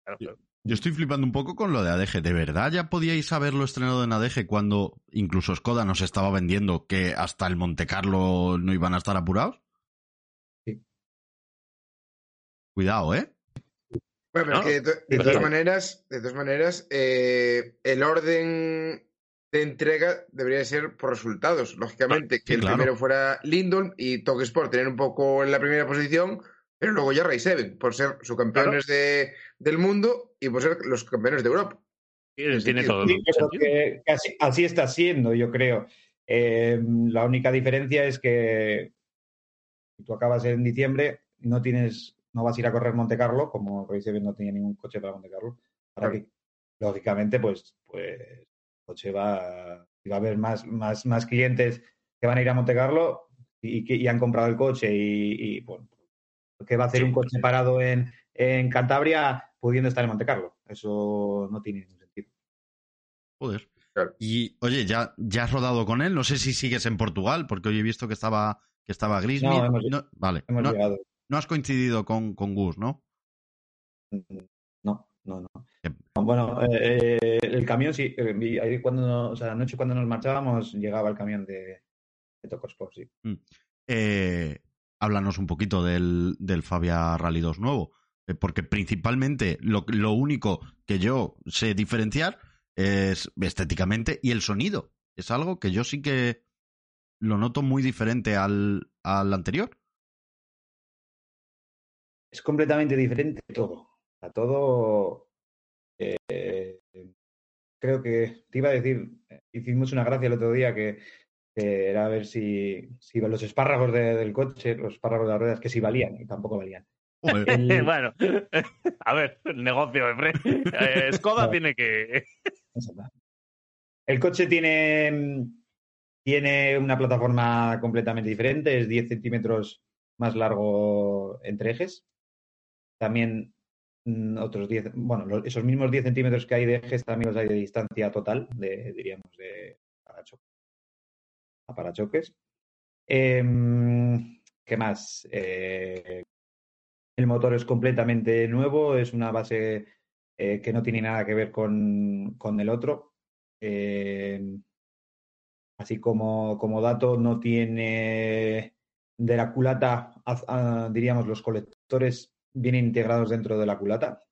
Claro, claro. Yo estoy flipando un poco con lo de ADG. ¿De verdad ya podíais haberlo estrenado en ADG cuando incluso Skoda nos estaba vendiendo que hasta el Monte Carlo no iban a estar apurados? Cuidado, ¿eh? Bueno, pero No, es que de, to- de sí, todas maneras, de todas maneras, eh, el orden de entrega debería ser por resultados. Lógicamente, que sí, el claro. primero fuera Lindholm y Toque Sport tener un poco en la primera posición, pero luego ya Ray Seven, por ser subcampeones de, del mundo y por ser los campeones de Europa. Tiene, Sí, tiene sí, todo Sí, creo que así está siendo, yo creo. Eh, la única diferencia es que tú acabas en diciembre, no tienes, no vas a ir a correr Monte Carlo, como Event no tenía ningún coche para Monte Carlo. Para Claro. que, lógicamente, pues, pues el coche va, y va a haber más, más, más clientes que van a ir a Monte Carlo y que y han comprado el coche y, y, bueno, que va a hacer Sí, un coche sí. parado en, en Cantabria pudiendo estar en Monte Carlo. Eso no tiene ningún sentido. Joder. Claro. Y oye, ya, ya has rodado con él. No sé si sigues en Portugal, porque hoy he visto que estaba, que estaba Grismith. No, hemos- vale. Hemos No, llegado. No has coincidido con, con Gus, ¿no? No, no, no. Bien. Bueno, eh, el camión sí. eh, ahí cuando, no- o sea, anoche cuando nos marchábamos llegaba el camión de, de Tocosport, sí. Eh, háblanos un poquito del, del Fabia Rally 2 nuevo. eh, porque principalmente lo, lo único que yo sé diferenciar es estéticamente y el sonido. Es algo que yo sí que lo noto muy diferente al, al anterior. Es completamente diferente todo. A todo. eh, creo que te iba a decir, eh, hicimos una gracia el otro día que, que era a ver si, si los espárragos de- del coche, los espárragos de las ruedas, que si valían, y tampoco valían. El- bueno, a ver, el negocio de Fred. Eh, Skoda tiene que. El coche tiene, tiene una plataforma completamente diferente, es 10 centímetros más largo entre ejes. También mm, otros 10, bueno, esos mismos 10 centímetros que hay de ejes también los hay de distancia total, diríamos, de parachoques. A. Em, ¿Qué más? Eh, el motor es completamente nuevo, es una base eh, que no tiene nada que ver con, con el otro. Eh, así como, como dato, no tiene de la culata, diríamos, los colectores vienen integrados dentro de la culata.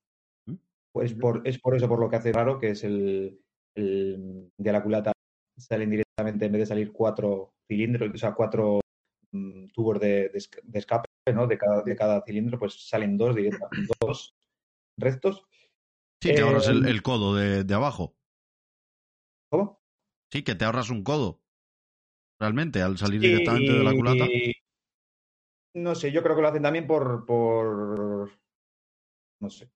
¿Mm? Pues por, es por eso por lo que hace raro que es el, el de la culata salen directamente en vez de salir cuatro cilindros, o sea, cuatro mm, tubos de, de esca- de escape, ¿no? De cada, de cada cilindro, pues salen dos directamente, dos rectos. Sí, te ahorras el, Eh, el codo de, de abajo. ¿Cómo? Sí, que te ahorras un codo. Realmente, al salir Sí, directamente de la culata. No sé, yo creo que lo hacen también por, por no sé.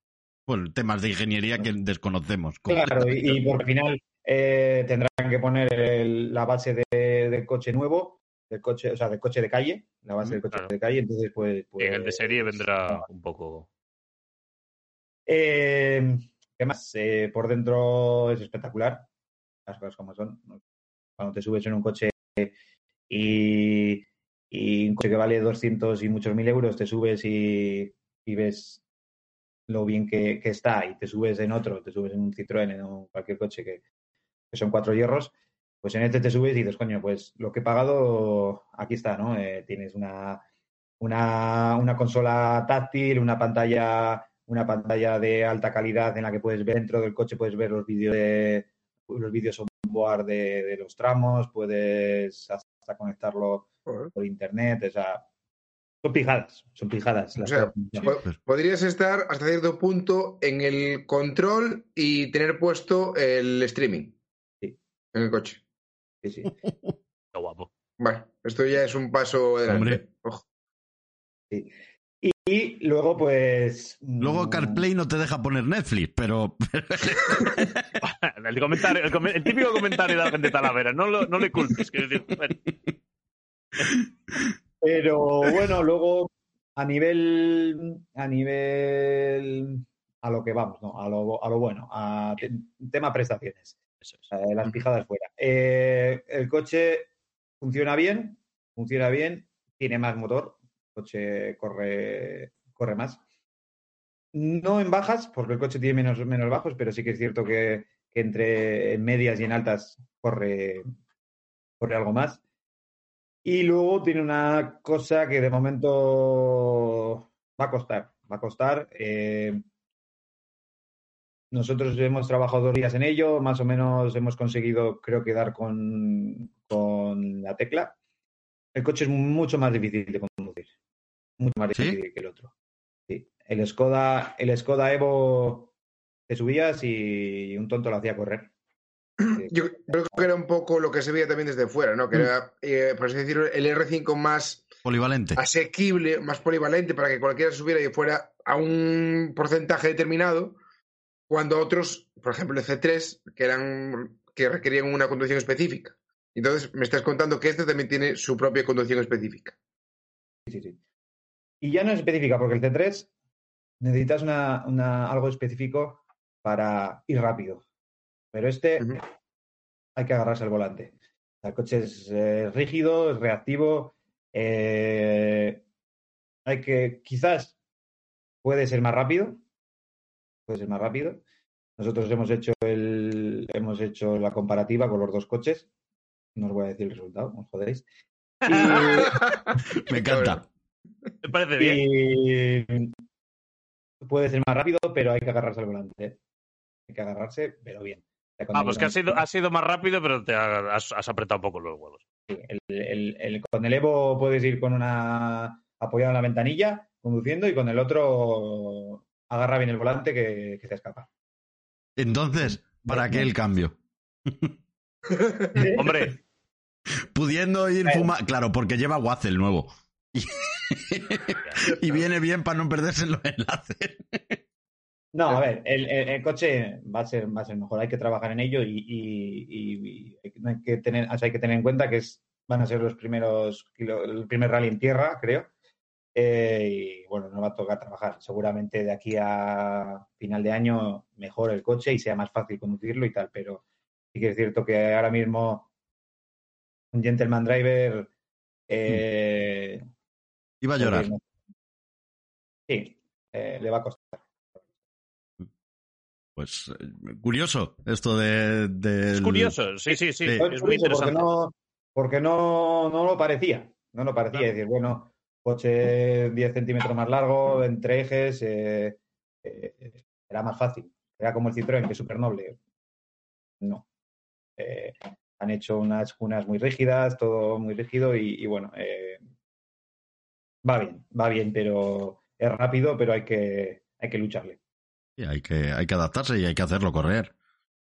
Bueno, temas de ingeniería que desconocemos. Claro, y, al final eh, tendrán que poner el- la base de- del coche nuevo, del coche, o sea, del coche de calle, la base del coche Claro. de calle, entonces pues, en el de pues, serie vendrá un poco. Eh, ¿Qué más? Eh, por dentro es espectacular, las cosas como son. Cuando te subes en un coche y, y un coche que vale 200 y muchos mil euros, te subes y, ves lo bien que, está y te subes en otro, te subes en un Citroën, en un- cualquier coche que, que son cuatro hierros, pues en este te subes y dices, coño, pues lo que he pagado, aquí está, ¿no? Eh, tienes una, una, una consola táctil, una pantalla, una pantalla de alta calidad en la que puedes ver dentro del coche, puedes ver los vídeos de los vídeos on board de, de los tramos, puedes hasta conectarlo por internet, o sea, son pijadas, son pijadas. O sea, podrías estar hasta cierto punto en el control y tener puesto el streaming Sí. en el coche. Sí, sí. Qué guapo. Bueno, esto ya es un paso adelante. Hombre. Ojo. Y luego, pues. Luego mm, CarPlay no te deja poner Netflix, pero El, comentario, el, típico comentario de alguien de Talavera. No, lo, no le culpes. Quiero decir, bueno, Pero bueno, luego a nivel a nivel a lo que vamos, ¿no? A lo, a lo bueno, a te- tema prestaciones, eso es. eh, las pijadas fuera. Eh, el coche funciona bien, funciona bien, tiene más motor, coche corre, corre más. no en bajas, porque el coche tiene menos, menos bajos, pero sí que es cierto que, entre en medias y en altas corre, corre algo más. Y luego tiene una cosa que de momento va a costar. Va a costar. eh, nosotros hemos trabajado dos días en ello, más o menos hemos conseguido, creo que, dar con, con la tecla. El coche es mucho más difícil de. Mucho más ¿Sí? difícil que el otro. Sí. El Skoda, el Skoda Evo te subías y un tonto lo hacía correr. Yo creo que era un poco lo que se veía también desde fuera, ¿no? Que era, eh, por así decirlo, el R5 más Polivalente. asequible, más polivalente para que cualquiera subiera y fuera a un porcentaje determinado, cuando otros, por ejemplo el C3, que eran que requerían una conducción específica. Entonces me estás contando que este también tiene su propia conducción específica. Sí, sí. Y ya no es específica, porque el C3 necesitas una, una- algo específico para ir rápido. Pero este hay que agarrarse al volante. El coche es eh, rígido, es reactivo. eh, hay que, quizás puede ser más rápido. Puede ser más rápido. Nosotros hemos hecho el, hemos hecho la comparativa con los dos coches. No os voy a decir el resultado, os jodéis. Y, Me encanta. Me parece bien. y puede ser más rápido, pero hay que agarrarse al volante. ¿eh? Hay que agarrarse, pero bien. O sea, cuando Ah, pues que ha sido, ha sido más rápido, pero te ha- has, has apretado un poco los huevos. Sí, el, el- el- con el Evo puedes ir con una apoyado en la ventanilla, conduciendo, y con el otro agarra bien el volante que, que se escapa. Entonces, ¿para qué el cambio? Hombre, Pudiendo ir fumando. Claro, porque lleva Waze el nuevo. Y, y viene bien para no perderse los enlaces. No, a ver, el, el- el coche va a ser va a ser mejor. Hay que trabajar en ello y, y- y- y hay, que- tener, o sea, hay que tener en cuenta que es, van a ser los primeros el primer rally en tierra, creo. Eh, y bueno, nos va a tocar trabajar. Seguramente de aquí a final de año mejore el coche y sea más fácil conducirlo y tal, pero sí que es cierto que ahora mismo un gentleman driver eh, Iba a llorar. Sí, eh, le va a costar. Pues eh, curioso esto de. es curioso. Sí, sí, sí. Es muy curioso, porque interesante. no, porque no, no lo parecía. No lo parecía. Claro. Es decir, bueno, coche 10 centímetros más largo, entre ejes, eh, eh, era más fácil. Era como el Citroën, que es súper noble. No. Eh, han hecho unas cunas muy rígidas, todo muy rígido y, y bueno, eh, va bien, va bien, pero es rápido, pero hay que, hay que lucharle. Sí, hay, que, hay que adaptarse y hay que hacerlo correr.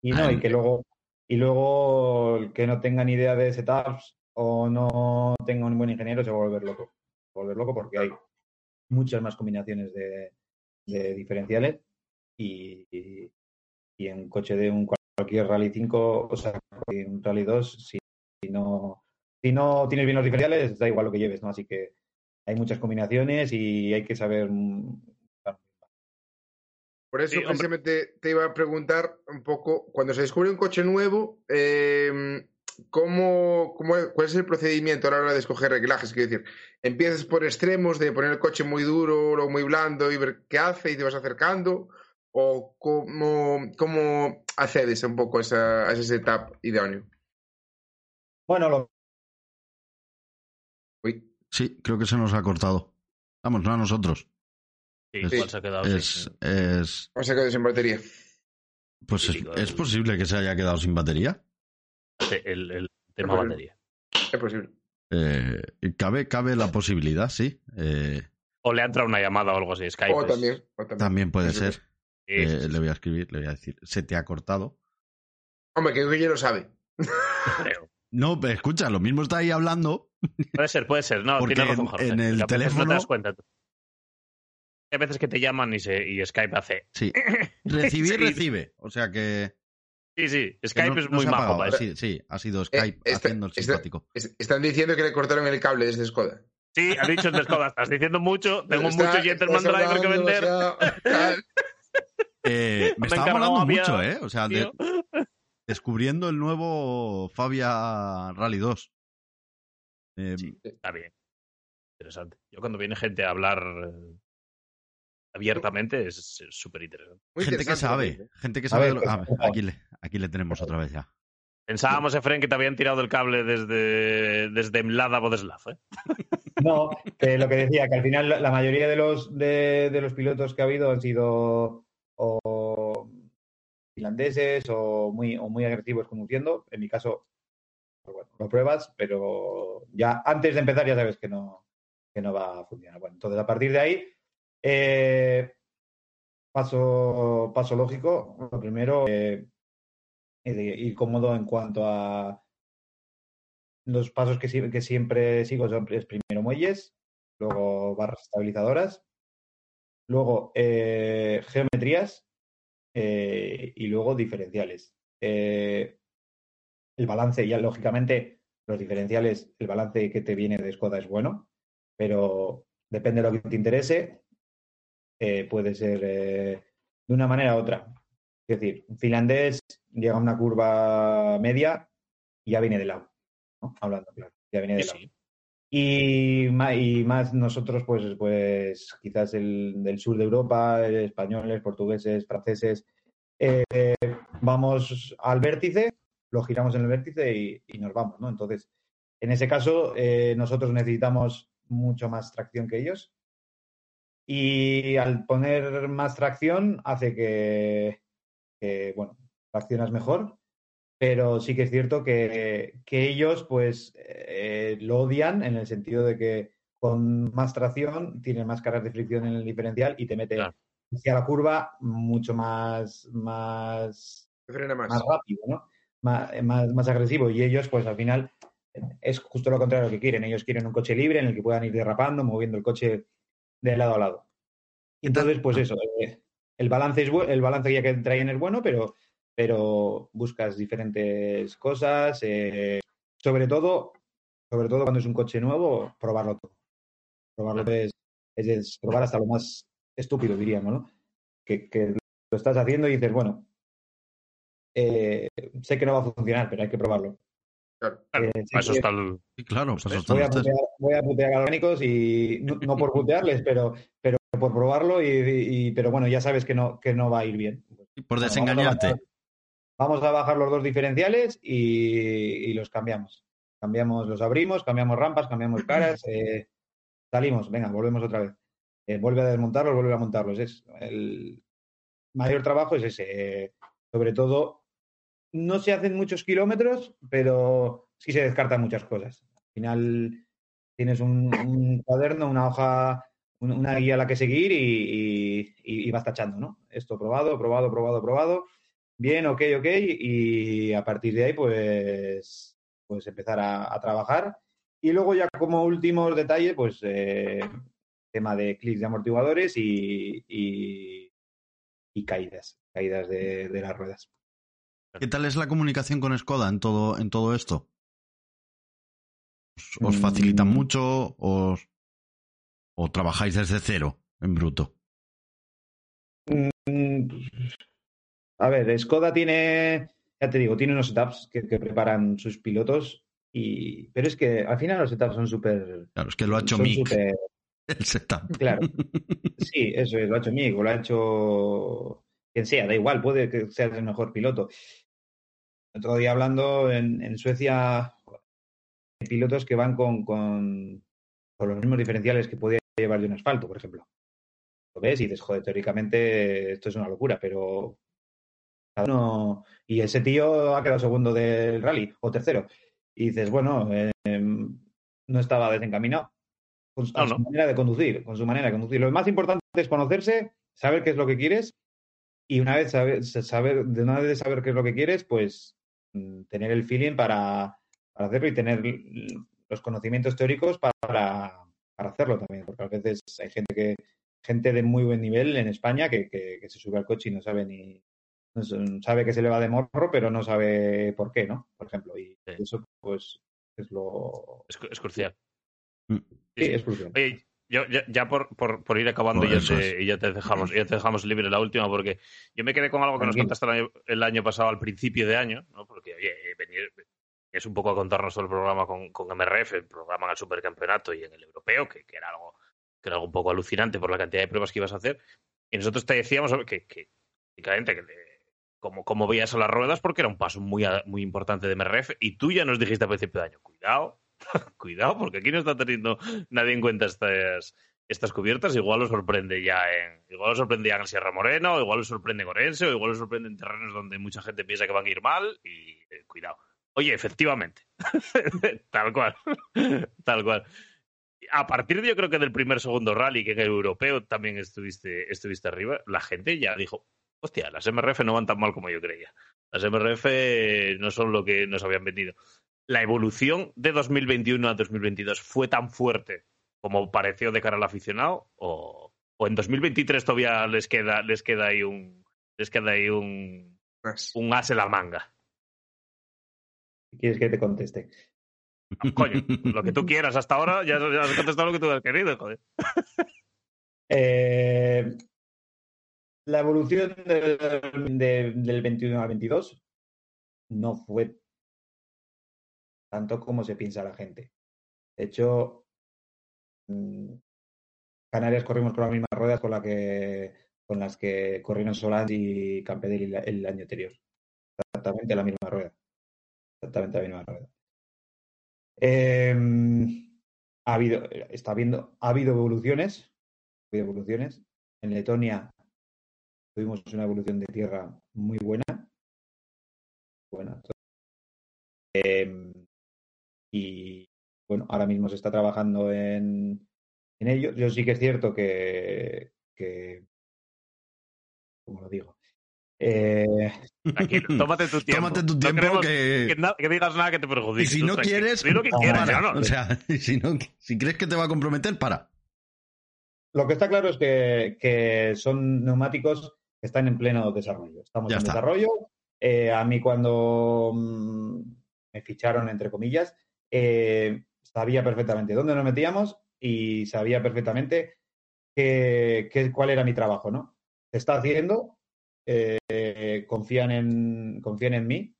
Y no, y que luego, y luego el que no tenga ni idea de setups o no tenga un buen ingeniero se va a volver loco. Se va a volver loco porque hay muchas más combinaciones de, de diferenciales y, y, y en un coche de un cualquier Rally 5, o sea, en un Rally 2, si, si no, si no tienes bien los diferenciales, da igual lo que lleves, ¿no? Así que hay muchas combinaciones y hay que saber mm, Por eso Sí, precisamente te iba a preguntar un poco, cuando se descubre un coche nuevo, eh, ¿cómo, cómo, cuál es el procedimiento a la hora de escoger reglajes? Quiero decir, ¿empiezas por extremos de poner el coche muy duro o muy blando y ver qué hace y te vas acercando? ¿O cómo, cómo accedes un poco a, esa, a ese setup idóneo? Bueno, lo, Uy, Sí, creo que se nos ha cortado. Vamos, no a nosotros. Sí, Es- igual se ha quedado Es, sin- es, batería. pues es, posible que se haya quedado sin batería. el, el tema batería. Es posible. Eh, cabe, cabe la posibilidad, sí. Eh, O le ha entrado una llamada o algo así. Skype. O es- también, o también. también puede ser. Sí, Eh, sí, sí, le voy a escribir, le voy a decir, se te ha cortado. Hombre, que Guille lo sabe. creo. No, pero escucha, lo mismo está ahí hablando. Puede ser, puede ser. No, Porque tienes razón, en- Jorge. en el veces No teléfono- te das cuenta. Hay veces que te llaman y, se, y Skype hace. Sí. Recibir, Sí. recibe. O sea que. Sí, sí. Skype no- es no muy ha majo para. Sí, sí, ha sido Skype esta- haciendo el simpático. Es- Están diciendo que le cortaron el cable desde Skoda. Sí, ha dicho el de Skoda. Estás diciendo mucho. Tengo Está- mucho Gentleman Driver que vender. Eh, me Me estaba molando mucho, ¿eh? O sea, de-. Descubriendo el nuevo Fabia Rally 2. Eh, Sí, está bien. Interesante. Yo cuando viene gente a hablar eh, abiertamente es súper interesante. Gente que sabe, ¿eh? gente que A sabe. ver, de lo- ah, pues, aquí, le, aquí le tenemos otra vez ya. Pensábamos, Efren, que te habían tirado el cable desde, desde Mlad a Bodeslav, ¿eh? No, que lo que decía, que al final la- la mayoría de los, de, de los pilotos que ha habido han sido o finlandeses o muy, o muy agresivos conduciendo. En mi caso, pues lo pruebas, pero ya antes de empezar ya sabes que no, que no va a funcionar. Bueno, entonces a partir de ahí, eh, paso, paso lógico. Lo primero, eh, ir cómodo en cuanto a los pasos que, que siempre sigo son primero muelles, luego barras estabilizadoras, luego eh, geometrías eh, y luego diferenciales. Eh, el balance, ya lógicamente, los diferenciales, el balance que te viene de Skoda es bueno, pero depende de lo que te interese, eh, puede ser eh, de una manera u otra. Es decir, un finlandés llega a una curva media y ya viene de lado, ¿no? Hablando claro, ya viene de Sí, lado. sí. Y más, y más nosotros, pues, pues quizás el del sur de Europa, eh, españoles, portugueses, franceses, eh, vamos al vértice, lo giramos en el vértice y, y nos vamos, ¿no? Entonces, en ese caso, eh, nosotros necesitamos mucho más tracción que ellos. Y al poner más tracción hace que, que, bueno, traccionas mejor, pero sí que es cierto que, que ellos pues eh, lo odian en el sentido de que con más tracción tienen más cargas de fricción en el diferencial y te mete Claro. hacia la curva mucho más, más, frena más. más rápido, ¿no? Más, más, más agresivo. Y ellos, pues al final, es justo lo contrario que quieren. Ellos quieren un coche libre en el que puedan ir derrapando, moviendo el coche de lado a lado. Y entonces, pues eso, eh, el balance es el balance ya que traen es bueno, pero, pero buscas diferentes cosas. eh, sobre todo, sobre todo cuando es un coche nuevo, probarlo todo. Probarlo es, es- es probar hasta lo más estúpido, diríamos, ¿no? Que, que lo estás haciendo y dices, bueno, eh, sé que no va a funcionar, pero hay que probarlo. Claro. Eh, para eso está el... Sí, claro, eso voy a, putear, voy a putear y no, no por putearles, pero, pero por probarlo y, y- pero bueno, ya sabes que no, que no va a ir bien. Por desengañarte. Vamos a bajar los dos diferenciales y, y los cambiamos. Cambiamos, los abrimos, cambiamos rampas, cambiamos caras, eh, salimos, venga, volvemos otra vez. Eh, vuelve a desmontarlos, vuelve a montarlos. Es el mayor trabajo es ese. eh, sobre todo, no se hacen muchos kilómetros, pero sí se descartan muchas cosas. Al final tienes un, un cuaderno, una hoja, un- una guía a la que seguir y, y- y vas tachando, ¿no? Esto probado, probado, probado, probado. Bien, ok, ok. Y a partir de ahí, pues, pues empezar a, a trabajar. Y luego ya como últimos detalles, pues eh, tema de clics de amortiguadores y, y, y caídas, caídas de, de las ruedas. ¿Qué tal es la comunicación con Skoda en todo, en todo esto? ¿Os, os Mm. facilitan mucho os, o trabajáis desde cero en bruto? A ver, Skoda tiene, ya te digo, tiene unos setups que, que preparan sus pilotos, y, pero es que al final los setups son súper... Claro, es que lo ha hecho Mick, el setup. Claro. Sí, eso es, lo ha hecho Mick o lo ha hecho quien sea, da igual, puede que seas el mejor piloto. Otro día hablando en, en Suecia, hay pilotos que van con, con, con los mismos diferenciales que podía llevar de un asfalto, por ejemplo. Lo ves y dices, joder, teóricamente esto es una locura, pero uno... Y ese tío ha quedado segundo del rally, o tercero. Y dices, bueno, eh, no estaba desencaminado con su, No, no. manera de conducir, con su manera de conducir. Lo más importante es conocerse, saber qué es lo que quieres y una vez saber, saber de una vez de saber qué es lo que quieres, pues mm, tener el feeling para, para hacerlo y tener los conocimientos teóricos para, para hacerlo también, porque a veces hay gente que gente de muy buen nivel en España que, que, que se sube al coche y no sabe ni no sabe que se le va de morro, pero no sabe por qué, ¿no? Por ejemplo, y Sí. eso pues es lo Es, crucial. Mm. Sí, es crucial. Oye, yo, ya, ya por, por, por ir acabando y ya, te, y ya te dejamos ya te dejamos libre la última porque yo me quedé con algo que nos contaste el año, el año pasado al principio de año, ¿no? porque oye, venir es un poco a contarnos todo el programa con, con MRF, el programa en el supercampeonato y en el europeo, que, que era algo que era algo un poco alucinante por la cantidad de pruebas que ibas a hacer. Y nosotros te decíamos que, que, que, como, como veías a las ruedas, porque era un paso muy, muy importante de MRF, y tú ya nos dijiste a principio de año, cuidado, cuidado, porque aquí no está teniendo nadie en cuenta estas, estas cubiertas, igual lo sorprende ya en, igual lo sorprende ya en Sierra Morena, o igual lo sorprende en Orense, o igual lo sorprende en terrenos donde mucha gente piensa que van a ir mal, y eh, cuidado. Oye, efectivamente, tal cual, tal cual. A partir de yo creo que del primer segundo rally, que en europeo también estuviste, estuviste arriba, la gente ya dijo, hostia, las MRF no van tan mal como yo creía. Las MRF no son lo que nos habían vendido. La evolución de 2021 a 2022 fue tan fuerte como pareció de cara al aficionado o, o en 2023 todavía les queda les queda ahí un les queda ahí un un as en la manga. ¿Quieres que te conteste? Ah, coño, lo que tú quieras hasta ahora, ya, ya has contestado lo que tú has querido, joder. Eh, la evolución de, de, del 21 al 22 no fue tanto como se piensa la gente. De hecho, mm, Canarias corrimos con las mismas ruedas con, la que, con las que corrieron Solans y Campedel el año anterior. Exactamente la misma rueda. Exactamente la misma rueda. Eh, ha habido, está habiendo, ha habido evoluciones, ha habido evoluciones. En Letonia tuvimos una evolución de tierra muy buena. Buena. Eh, y bueno, ahora mismo se está trabajando en, en ello. Yo sí que es cierto que, que ¿cómo lo digo? Eh... Tranquilo, tómate tu tiempo. Tómate tu tiempo no que... Que, na que, digas nada que te perjudique. Y si no tranquilo. quieres, quieras, no. O sea, si, no, si crees que te va a comprometer, para. Lo que está claro es que, que son neumáticos están en pleno desarrollo. Estamos Ya en está. desarrollo. Eh, a mí cuando mm, me ficharon, entre comillas, eh, sabía perfectamente dónde nos metíamos y sabía perfectamente que, que- cuál era mi trabajo, ¿no? Se está haciendo, eh, confían, en, confían en mí,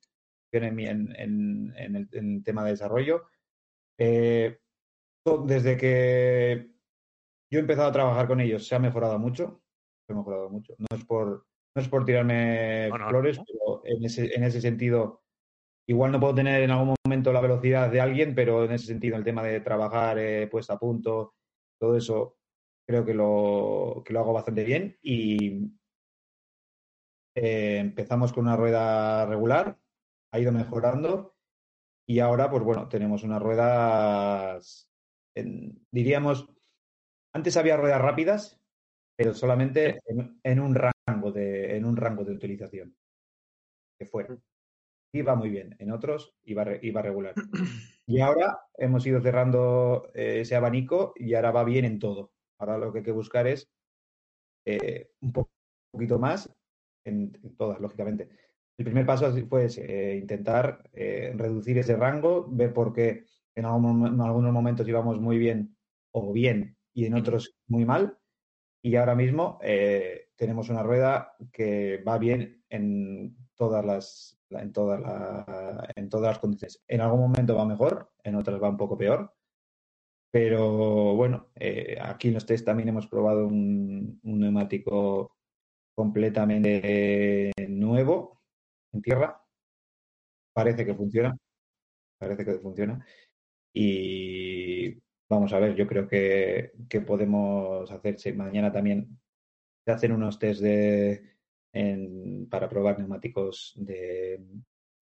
confían en mí en, en- en el, en el tema de desarrollo. Desde que yo he empezado a trabajar con ellos, se ha mejorado mucho, se ha mejorado mucho. No es por, no es por tirarme flores, no. pero en ese, en ese sentido, igual no puedo tener en algún momento la velocidad de alguien, pero en ese sentido, el tema de trabajar eh, puesta a punto, todo eso, creo que lo, que lo hago bastante bien. Y eh, empezamos con una rueda regular, ha ido mejorando. Y ahora, pues bueno, tenemos unas ruedas, en- diríamos, antes había ruedas rápidas, pero solamente en, en un rango de, en un rango de utilización que fuera. Iba muy bien, en otros iba, iba regular. Y ahora hemos ido cerrando eh, ese abanico y ahora va bien en todo. Ahora lo que hay que buscar es eh, un po- poquito más en, en todas, lógicamente. El primer paso fue ese, eh, intentar reducir ese rango, ver por qué en, algún en algunos momentos íbamos muy bien o bien y en otros muy mal. Y ahora mismo eh, tenemos una rueda que va bien en todas las en todas la- en todas las condiciones. En algún momento va mejor, en otras va un poco peor. Pero bueno, eh, aquí en los test también hemos probado un, un neumático completamente nuevo en tierra. Parece que funciona. Parece que funciona. Y vamos a ver, yo creo que, que podemos hacerse mañana también. Se hacen unos test de, en- para probar neumáticos de,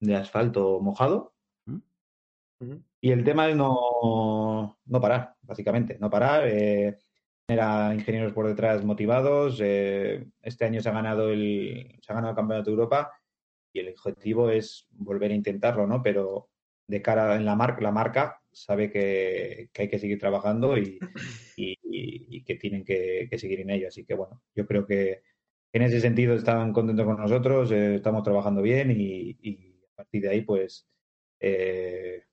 de asfalto mojado. Y el tema es no, no parar, básicamente, no parar. Eh, tener a ingenieros por detrás motivados. eh, este año se ha ganado el, se ha ganado el campeonato de Europa y el objetivo es volver a intentarlo, ¿no? Pero de cara en la marca, la marca sabe que, que hay que seguir trabajando y, y- que tienen que, que seguir en ello. Así que bueno, yo creo que en ese sentido están contentos con nosotros, eh, estamos trabajando bien y, a partir de ahí, pues, eh,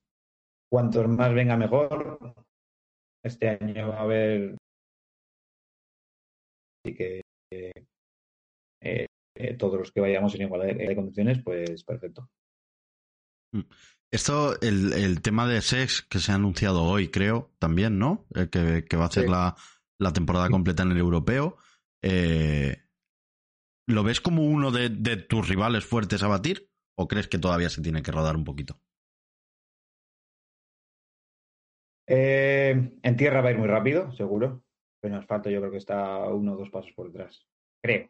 cuantos más venga mejor. Este año va a haber. Así que eh, eh, todos los que vayamos en igualdad de, de condiciones, pues perfecto. Esto, el, el tema de SEX que se ha anunciado hoy, creo, también, ¿no? El que, que va a hacer Sí. la, la temporada completa en el europeo. Eh, ¿Lo ves como uno de, de tus rivales fuertes a batir? ¿O crees que todavía se tiene que rodar un poquito? Eh, en tierra va a ir muy rápido, seguro. Pero en asfalto yo creo que está uno o dos pasos por detrás. Creo,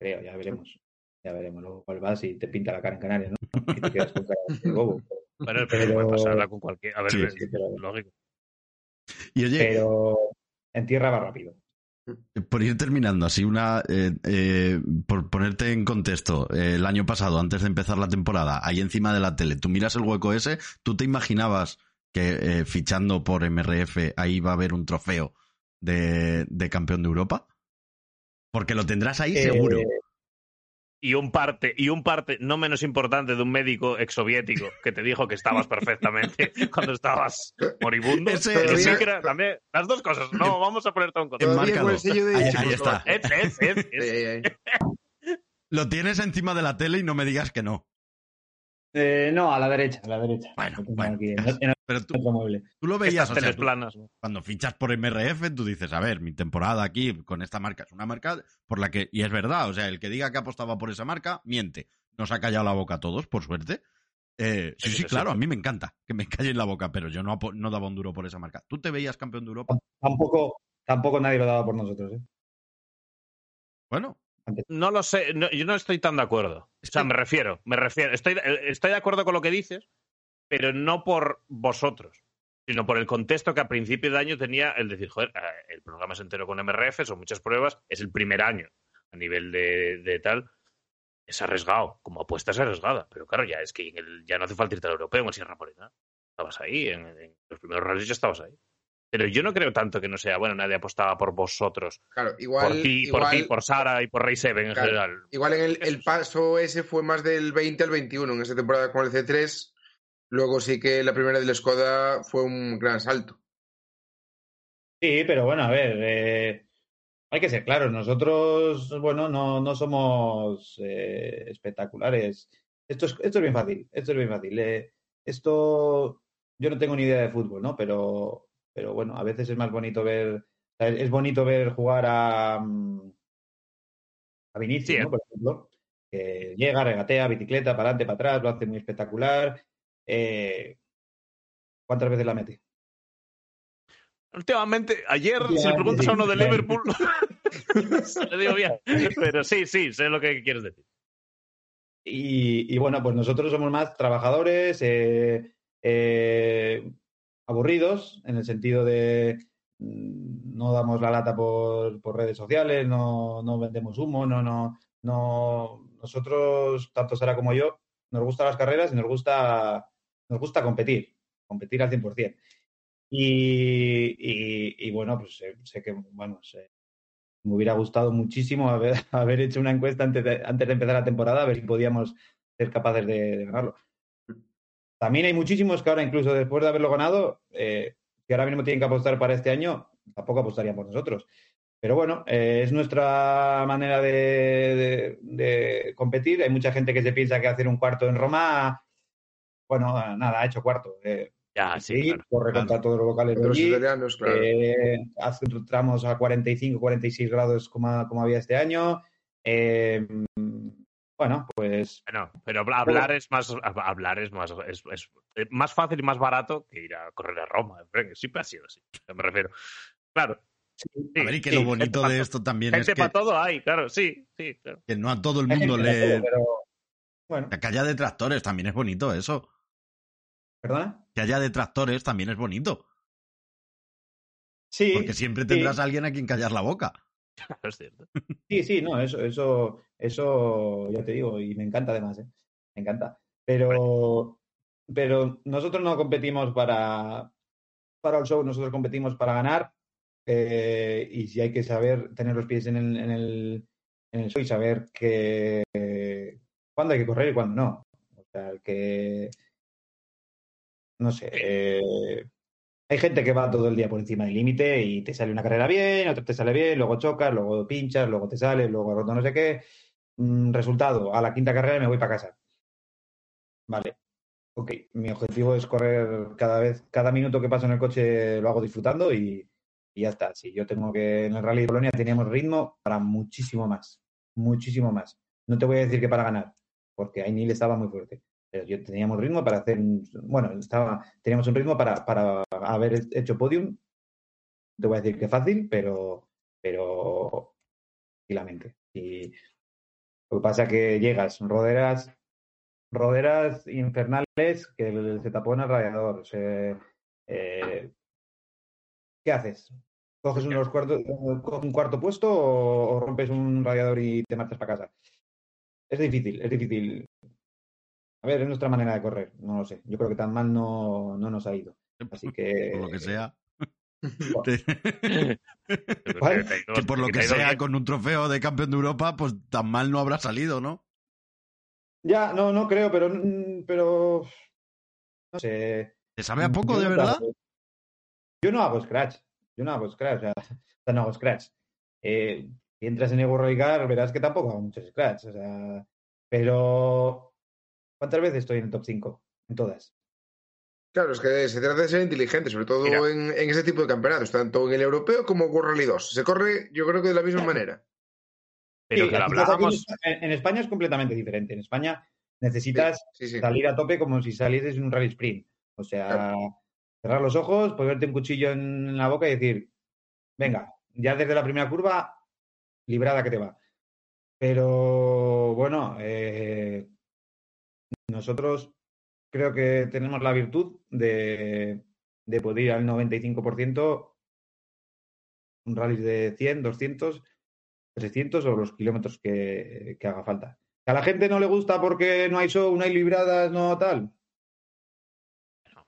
creo, ya veremos. Ya veremos. Luego cuál vas y te pinta la cara en Canarias, ¿no? Y te quedas con cara de bobo. Bueno, pero, Pero- puede pasarla con cualquier. A ver, Sí, es sí, pero- lógico. Y oye, Pero en tierra va rápido. por ir terminando, así una. eh, eh, por ponerte en contexto, eh, el año pasado, antes de empezar la temporada, ahí encima de la tele, tú miras el hueco ese, ¿tú te imaginabas que eh, fichando por MRF ahí va a haber un trofeo de, de campeón de Europa? Porque lo tendrás ahí Eh, seguro. Y un parte, y un parte no menos importante de un médico exsoviético que te dijo que estabas perfectamente cuando estabas moribundo. Ese- Que sí ese- que era también las dos cosas. No, vamos a poner todo en contexto. Todavía con el Enmárcalo. sello de Ahí- Ichi, ahí por está. favor. Es, es, es, es. Ahí, ahí, ahí. Lo tienes encima de la tele y no me digas que no. Eh, no, a la derecha, a la derecha. Bueno, bueno. aquí, en, en Pero tú, tú lo veías, o sea, teles tú- planas. ¿no? cuando fichas por MRF, tú dices, a ver, mi temporada aquí con esta marca es una marca por la que, y es verdad, o sea, el que diga que apostaba por esa marca, miente. Nos ha callado la boca a todos, por suerte. Eh, sí, Sí, claro, sí. a mí me encanta que me callen la boca, pero yo no daba un duro por esa marca. ¿Tú te veías campeón de Europa? Tampoco, tampoco nadie lo daba por nosotros. ¿eh? Bueno, No lo sé, no- yo no estoy tan de acuerdo. O sea, me refiero, me refiero. Estoy, eh, estoy de acuerdo con lo que dices, pero no por vosotros, sino por el contexto que a principio de año tenía el decir, joder, eh, el programa es entero con MRF, son muchas pruebas, es el primer año a nivel de, de tal. Es arriesgado, como apuesta es arriesgada, pero claro, ya es que en el- ya no hace falta irte al europeo en el Sierra Morena. Estabas ahí, en, en los primeros rallies ya estabas ahí. Pero yo no creo tanto que no sea, bueno, nadie apostaba por vosotros, Claro, igual. por ti, igual, por ti, por Sara y por Rey Seven en Claro. general. Igual en el, el paso ese fue más del 20 al 21 en esa temporada con el C3. Luego sí que la primera del Skoda fue un gran salto. Sí, pero bueno, a ver, eh, hay que ser claros. Nosotros, bueno, no, no somos eh, espectaculares. Esto es, esto es bien fácil, esto es bien fácil. Eh, esto, yo no tengo ni idea de fútbol, ¿no? Pero, pero bueno, a veces es más bonito ver, es bonito ver jugar a, mm, a Vinicius, Sí, ¿no? Por ejemplo, que llega, regatea, bicicleta, para adelante, para atrás, lo hace muy espectacular. Eh, ¿Cuántas veces la mete? Últimamente, ayer, si le preguntas a uno de. Liverpool, se le digo bien. Pero sí, sí, sé lo que quieres decir. Y, y bueno, pues nosotros somos más trabajadores, eh, eh, aburridos, en el sentido de mm, no damos la lata por, por redes sociales, no, no vendemos humo, no, no, no. Nosotros, tanto Sara como yo, nos gustan las carreras y nos gusta, nos gusta competir, competir al 100%. Y, y, y bueno, pues sé, sé que, bueno, sé- me hubiera gustado muchísimo haber, haber hecho una encuesta antes de, antes de empezar la temporada, a ver si podíamos ser capaces de, de ganarlo. También hay muchísimos que ahora, incluso después de haberlo ganado, eh, que ahora mismo tienen que apostar para este año, tampoco apostarían por nosotros. Pero bueno, eh, es nuestra manera de, de- de competir. Hay mucha gente que se piensa que hacer un cuarto en Roma, bueno, nada, ha hecho cuarto. Eh, Ya, sí, sí, claro. corre Claro. contra todos los locales de Los allí. italianos, claro. Eh, hace tramos a 45, 46 grados como, como había este año. Bueno, pues Bueno, pero habla- hablar es más hab- hablar es más es, es, eh, más fácil y más barato que ir a correr a Roma. Siempre ha sido así. Me refiero. Claro. sí, a ver, y que sí, lo bonito de to- esto también es Gente que, para todo hay, claro, sí, sí, claro. que no a todo el mundo le... todo, pero bueno, Que haya detractores también es bonito eso. ¿perdona? Que haya detractores también es bonito. Sí, Porque siempre tendrás a alguien a quien callar la boca. Claro, es cierto. sí, sí, no, eso, eso, eso, ya te digo, y me encanta además, ¿eh? Me encanta. Pero, pero nosotros no competimos para, para el show, nosotros competimos para ganar. eh, y si hay que saber tener los pies en el, en el, en el show y saber que cuándo hay que correr y cuándo no. O sea, que no sé. eh, hay gente que va todo el día por encima del límite y te sale una carrera bien, otra te sale bien, luego chocas, luego pinchas, luego te sale, luego roto no sé qué. Mm, resultado, a la quinta carrera me voy para casa. Vale. Ok, mi objetivo es correr cada vez, cada minuto que paso en el coche lo hago disfrutando y, y ya está. Si yo tengo que en el Rally de Polonia teníamos ritmo para muchísimo más, muchísimo más. No te voy a decir que para ganar, porque Ainil estaba muy fuerte. Pero yo teníamos ritmo para hacer, bueno, estaba, teníamos un ritmo para, para haber hecho podium. Te voy a decir que fácil, pero, pero tranquilamente. Y lo que pasa es que llegas, roderas, roderas infernales que se tapó en el radiador. o sea, eh, ¿Qué haces? ¿Coges unos cuartos, un cuarto puesto o, o rompes un radiador y te marchas para casa? Es difícil, es difícil. A ver, es nuestra manera de correr, no lo sé. Yo creo que tan mal no, no nos ha ido. Así que. Por lo que sea. Que por lo que sea, con un trofeo de campeón de Europa, pues tan mal no habrá salido, ¿no? Ya, no, no creo, pero, pero no sé. ¿Te sabe a poco, de verdad? Yo no hago scratch. Yo no hago scratch. O sea, o sea, no hago scratch. Eh, si entras en Ego Roigar, verás que tampoco hago muchos scratch. O sea, pero ¿cuántas veces estoy en el top 5? En todas. Claro, es que se trata de ser inteligente, sobre todo Mira. en, en ese tipo de campeonatos, tanto en el europeo como World Rally 2. Se corre, yo creo que de la misma manera. Pero Sí, que lo quizás aquí hablábamos. En, en España es completamente diferente. En España necesitas Sí, sí. salir a tope como si salieses en un rally sprint. O sea, cerrar los ojos, ponerte un cuchillo en la boca y decir, venga, ya desde la primera curva, librada que te va. Pero bueno, eh, nosotros creo que tenemos la virtud de, de poder ir al 95% un rally de 100, 200, 300 o los kilómetros que, que haga falta. ¿Que a la gente no le gusta porque no hay show, no hay libradas, no tal?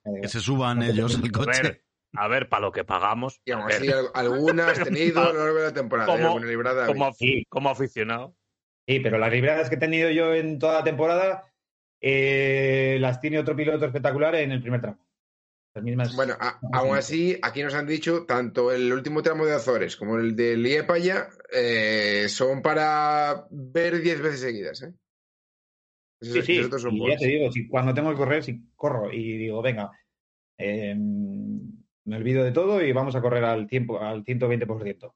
Eh, Que se suban No ellos el preocupes. A ver, coche. a ver, para lo que pagamos. Y aún así, al- algunas tenido a lo largo de la temporada. Como- ¿eh? Librada, como, afi- como aficionado. Sí, pero las libradas que he tenido yo en toda la temporada eh, las tiene otro piloto espectacular en el primer tramo. Las mismas. Bueno, a- aún así, aquí nos han dicho, tanto el último tramo de Azores como el de Liepaya eh, son para ver 10 veces seguidas. ¿eh? sí, sí. son y ya te digo, si cuando tengo que correr, si corro y digo, venga, eh, me olvido de todo y vamos a correr al tiempo, al 120%.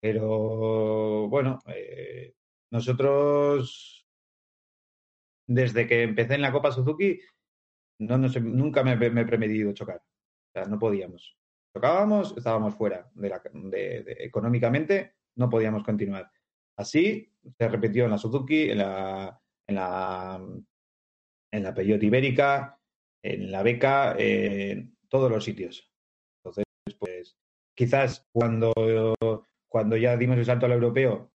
Pero bueno, eh, nosotros desde que empecé en la Copa Suzuki no nunca me, he premedido chocar. O sea, no podíamos. Chocábamos, estábamos fuera económicamente, no podíamos continuar. Así se repitió en la Suzuki, en la, en la, en la Peugeot Ibérica, en la Beca, en todos los sitios. Entonces, pues quizás cuando, cuando ya dimos el salto al europeo,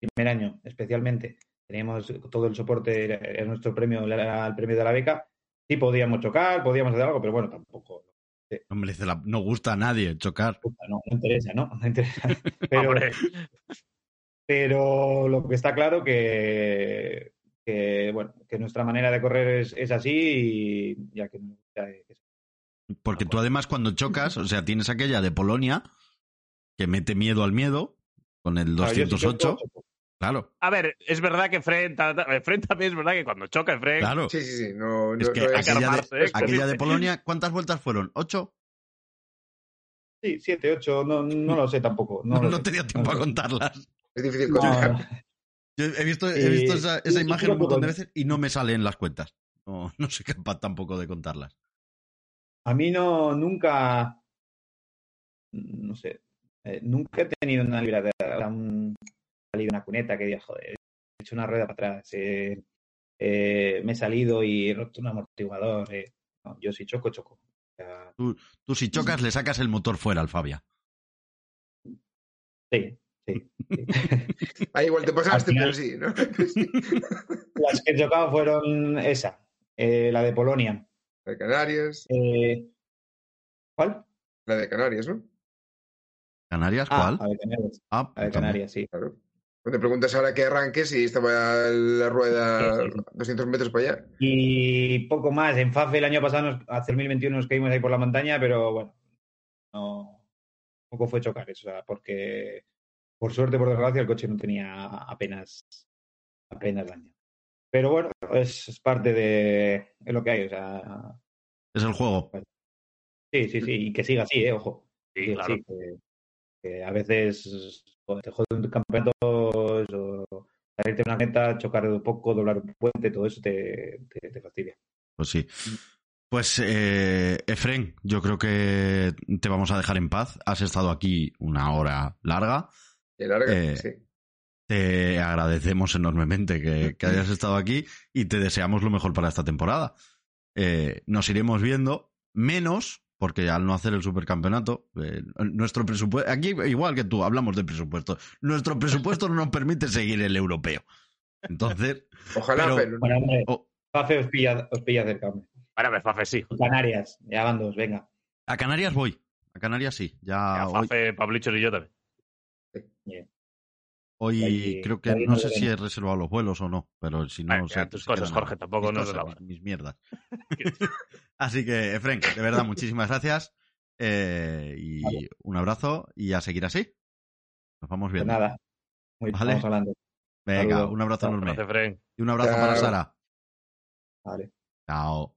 primer año especialmente, teníamos todo el soporte, era, nuestro premio, era el premio de la beca, sí podíamos chocar, podíamos hacer algo, pero bueno, tampoco. No merece la- no gusta a nadie chocar. No, no interesa, ¿no? No interesa. Pero, Hombre, pero lo que está claro que, que bueno, que nuestra manera de correr es, es así y ya que ya que- Porque tú además cuando chocas, o sea, tienes aquella de Polonia que mete miedo al miedo con el Claro, yo sí 208. choco, choco. Claro, a ver, es verdad que Fred, ta- ta- Fred también es verdad que cuando choca Fred, claro. Sí, sí, sí. No, Es no- que no es- aquella de, ¿eh? aquella de Polonia, ¿cuántas vueltas fueron? ¿Ocho? Sí, siete, ocho, no, no lo sé tampoco. No, No, no sé. tenía tiempo No a contarlas. es difícil No, cotizar. Yo he visto, he visto esa, esa imagen un montón de veces y no me salen las cuentas. No, no soy capaz tampoco de contarlas. A mí no, nunca, no sé, eh, nunca he tenido una libra de un salido una cuneta que diga, joder, he hecho una rueda para atrás, eh, eh, me he salido y he roto un amortiguador. eh. No, yo si choco, choco. O sea, Tú si chocas le sacas el motor fuera al Fabia. sí, sí. sí. Ahí igual te pasaste, pero sí, ¿no? Sí. Las que he chocado fueron esa, eh, la de Polonia. La de Canarias, Eh, ¿Cuál? la de Canarias, ¿no? ¿Canarias? Ah, ¿Cuál? la de Canarias, Ah, la de. Canarias, sí. Claro. Cuando te preguntas ahora que arranques y estaba la rueda Sí, sí, sí. 200 metros para allá. Y poco más. En FAFE el año pasado, nos, hace el 2021, nos caímos ahí por la montaña, pero bueno, no. Poco fue chocar eso, porque por suerte, por desgracia, el coche no tenía apenas, apenas daño. Pero bueno, es, es parte de, de lo que hay, o sea. Es el juego. Sí, sí, sí, y que siga así, ¿eh? Ojo. sí, Sí, claro. sí, que- Que a veces te joden campeonatos o salirte de una meta, chocar un poco, doblar un puente, todo eso te, te, te fastidia. Pues sí. Pues, eh, Efren, yo creo que te vamos a dejar en paz. Has estado aquí una hora larga. Y larga, Eh, sí. Te agradecemos enormemente que, que hayas estado aquí y te deseamos lo mejor para esta temporada. Eh, nos iremos viendo menos, porque al no hacer el supercampeonato, eh, nuestro presupuesto, aquí igual que tú, hablamos de presupuesto, nuestro presupuesto no nos permite seguir el europeo. Entonces, Ojalá, pero- oh, Fafe os pilla, os pilla cerca. Ahora me Fafe sí. Canarias, ya van dos, venga. a Canarias voy, a Canarias sí, ya A hoy, Fafe, Pablicho y yo también. Hoy ahí- creo que no sé si he reservado los vuelos o no, pero si no Bueno, sé, ya, tus se cosas, Jorge, tampoco Mis nos cosas, mis, mis mierdas. Así que, Efren, de verdad, muchísimas gracias. eh, y Vale. un abrazo y a seguir así. Nos vamos Pues viendo. nada, muy, Vale. hablando. Venga, un abrazo enorme. Gracias. Y un abrazo para Chao. Sara. Vale. Chao.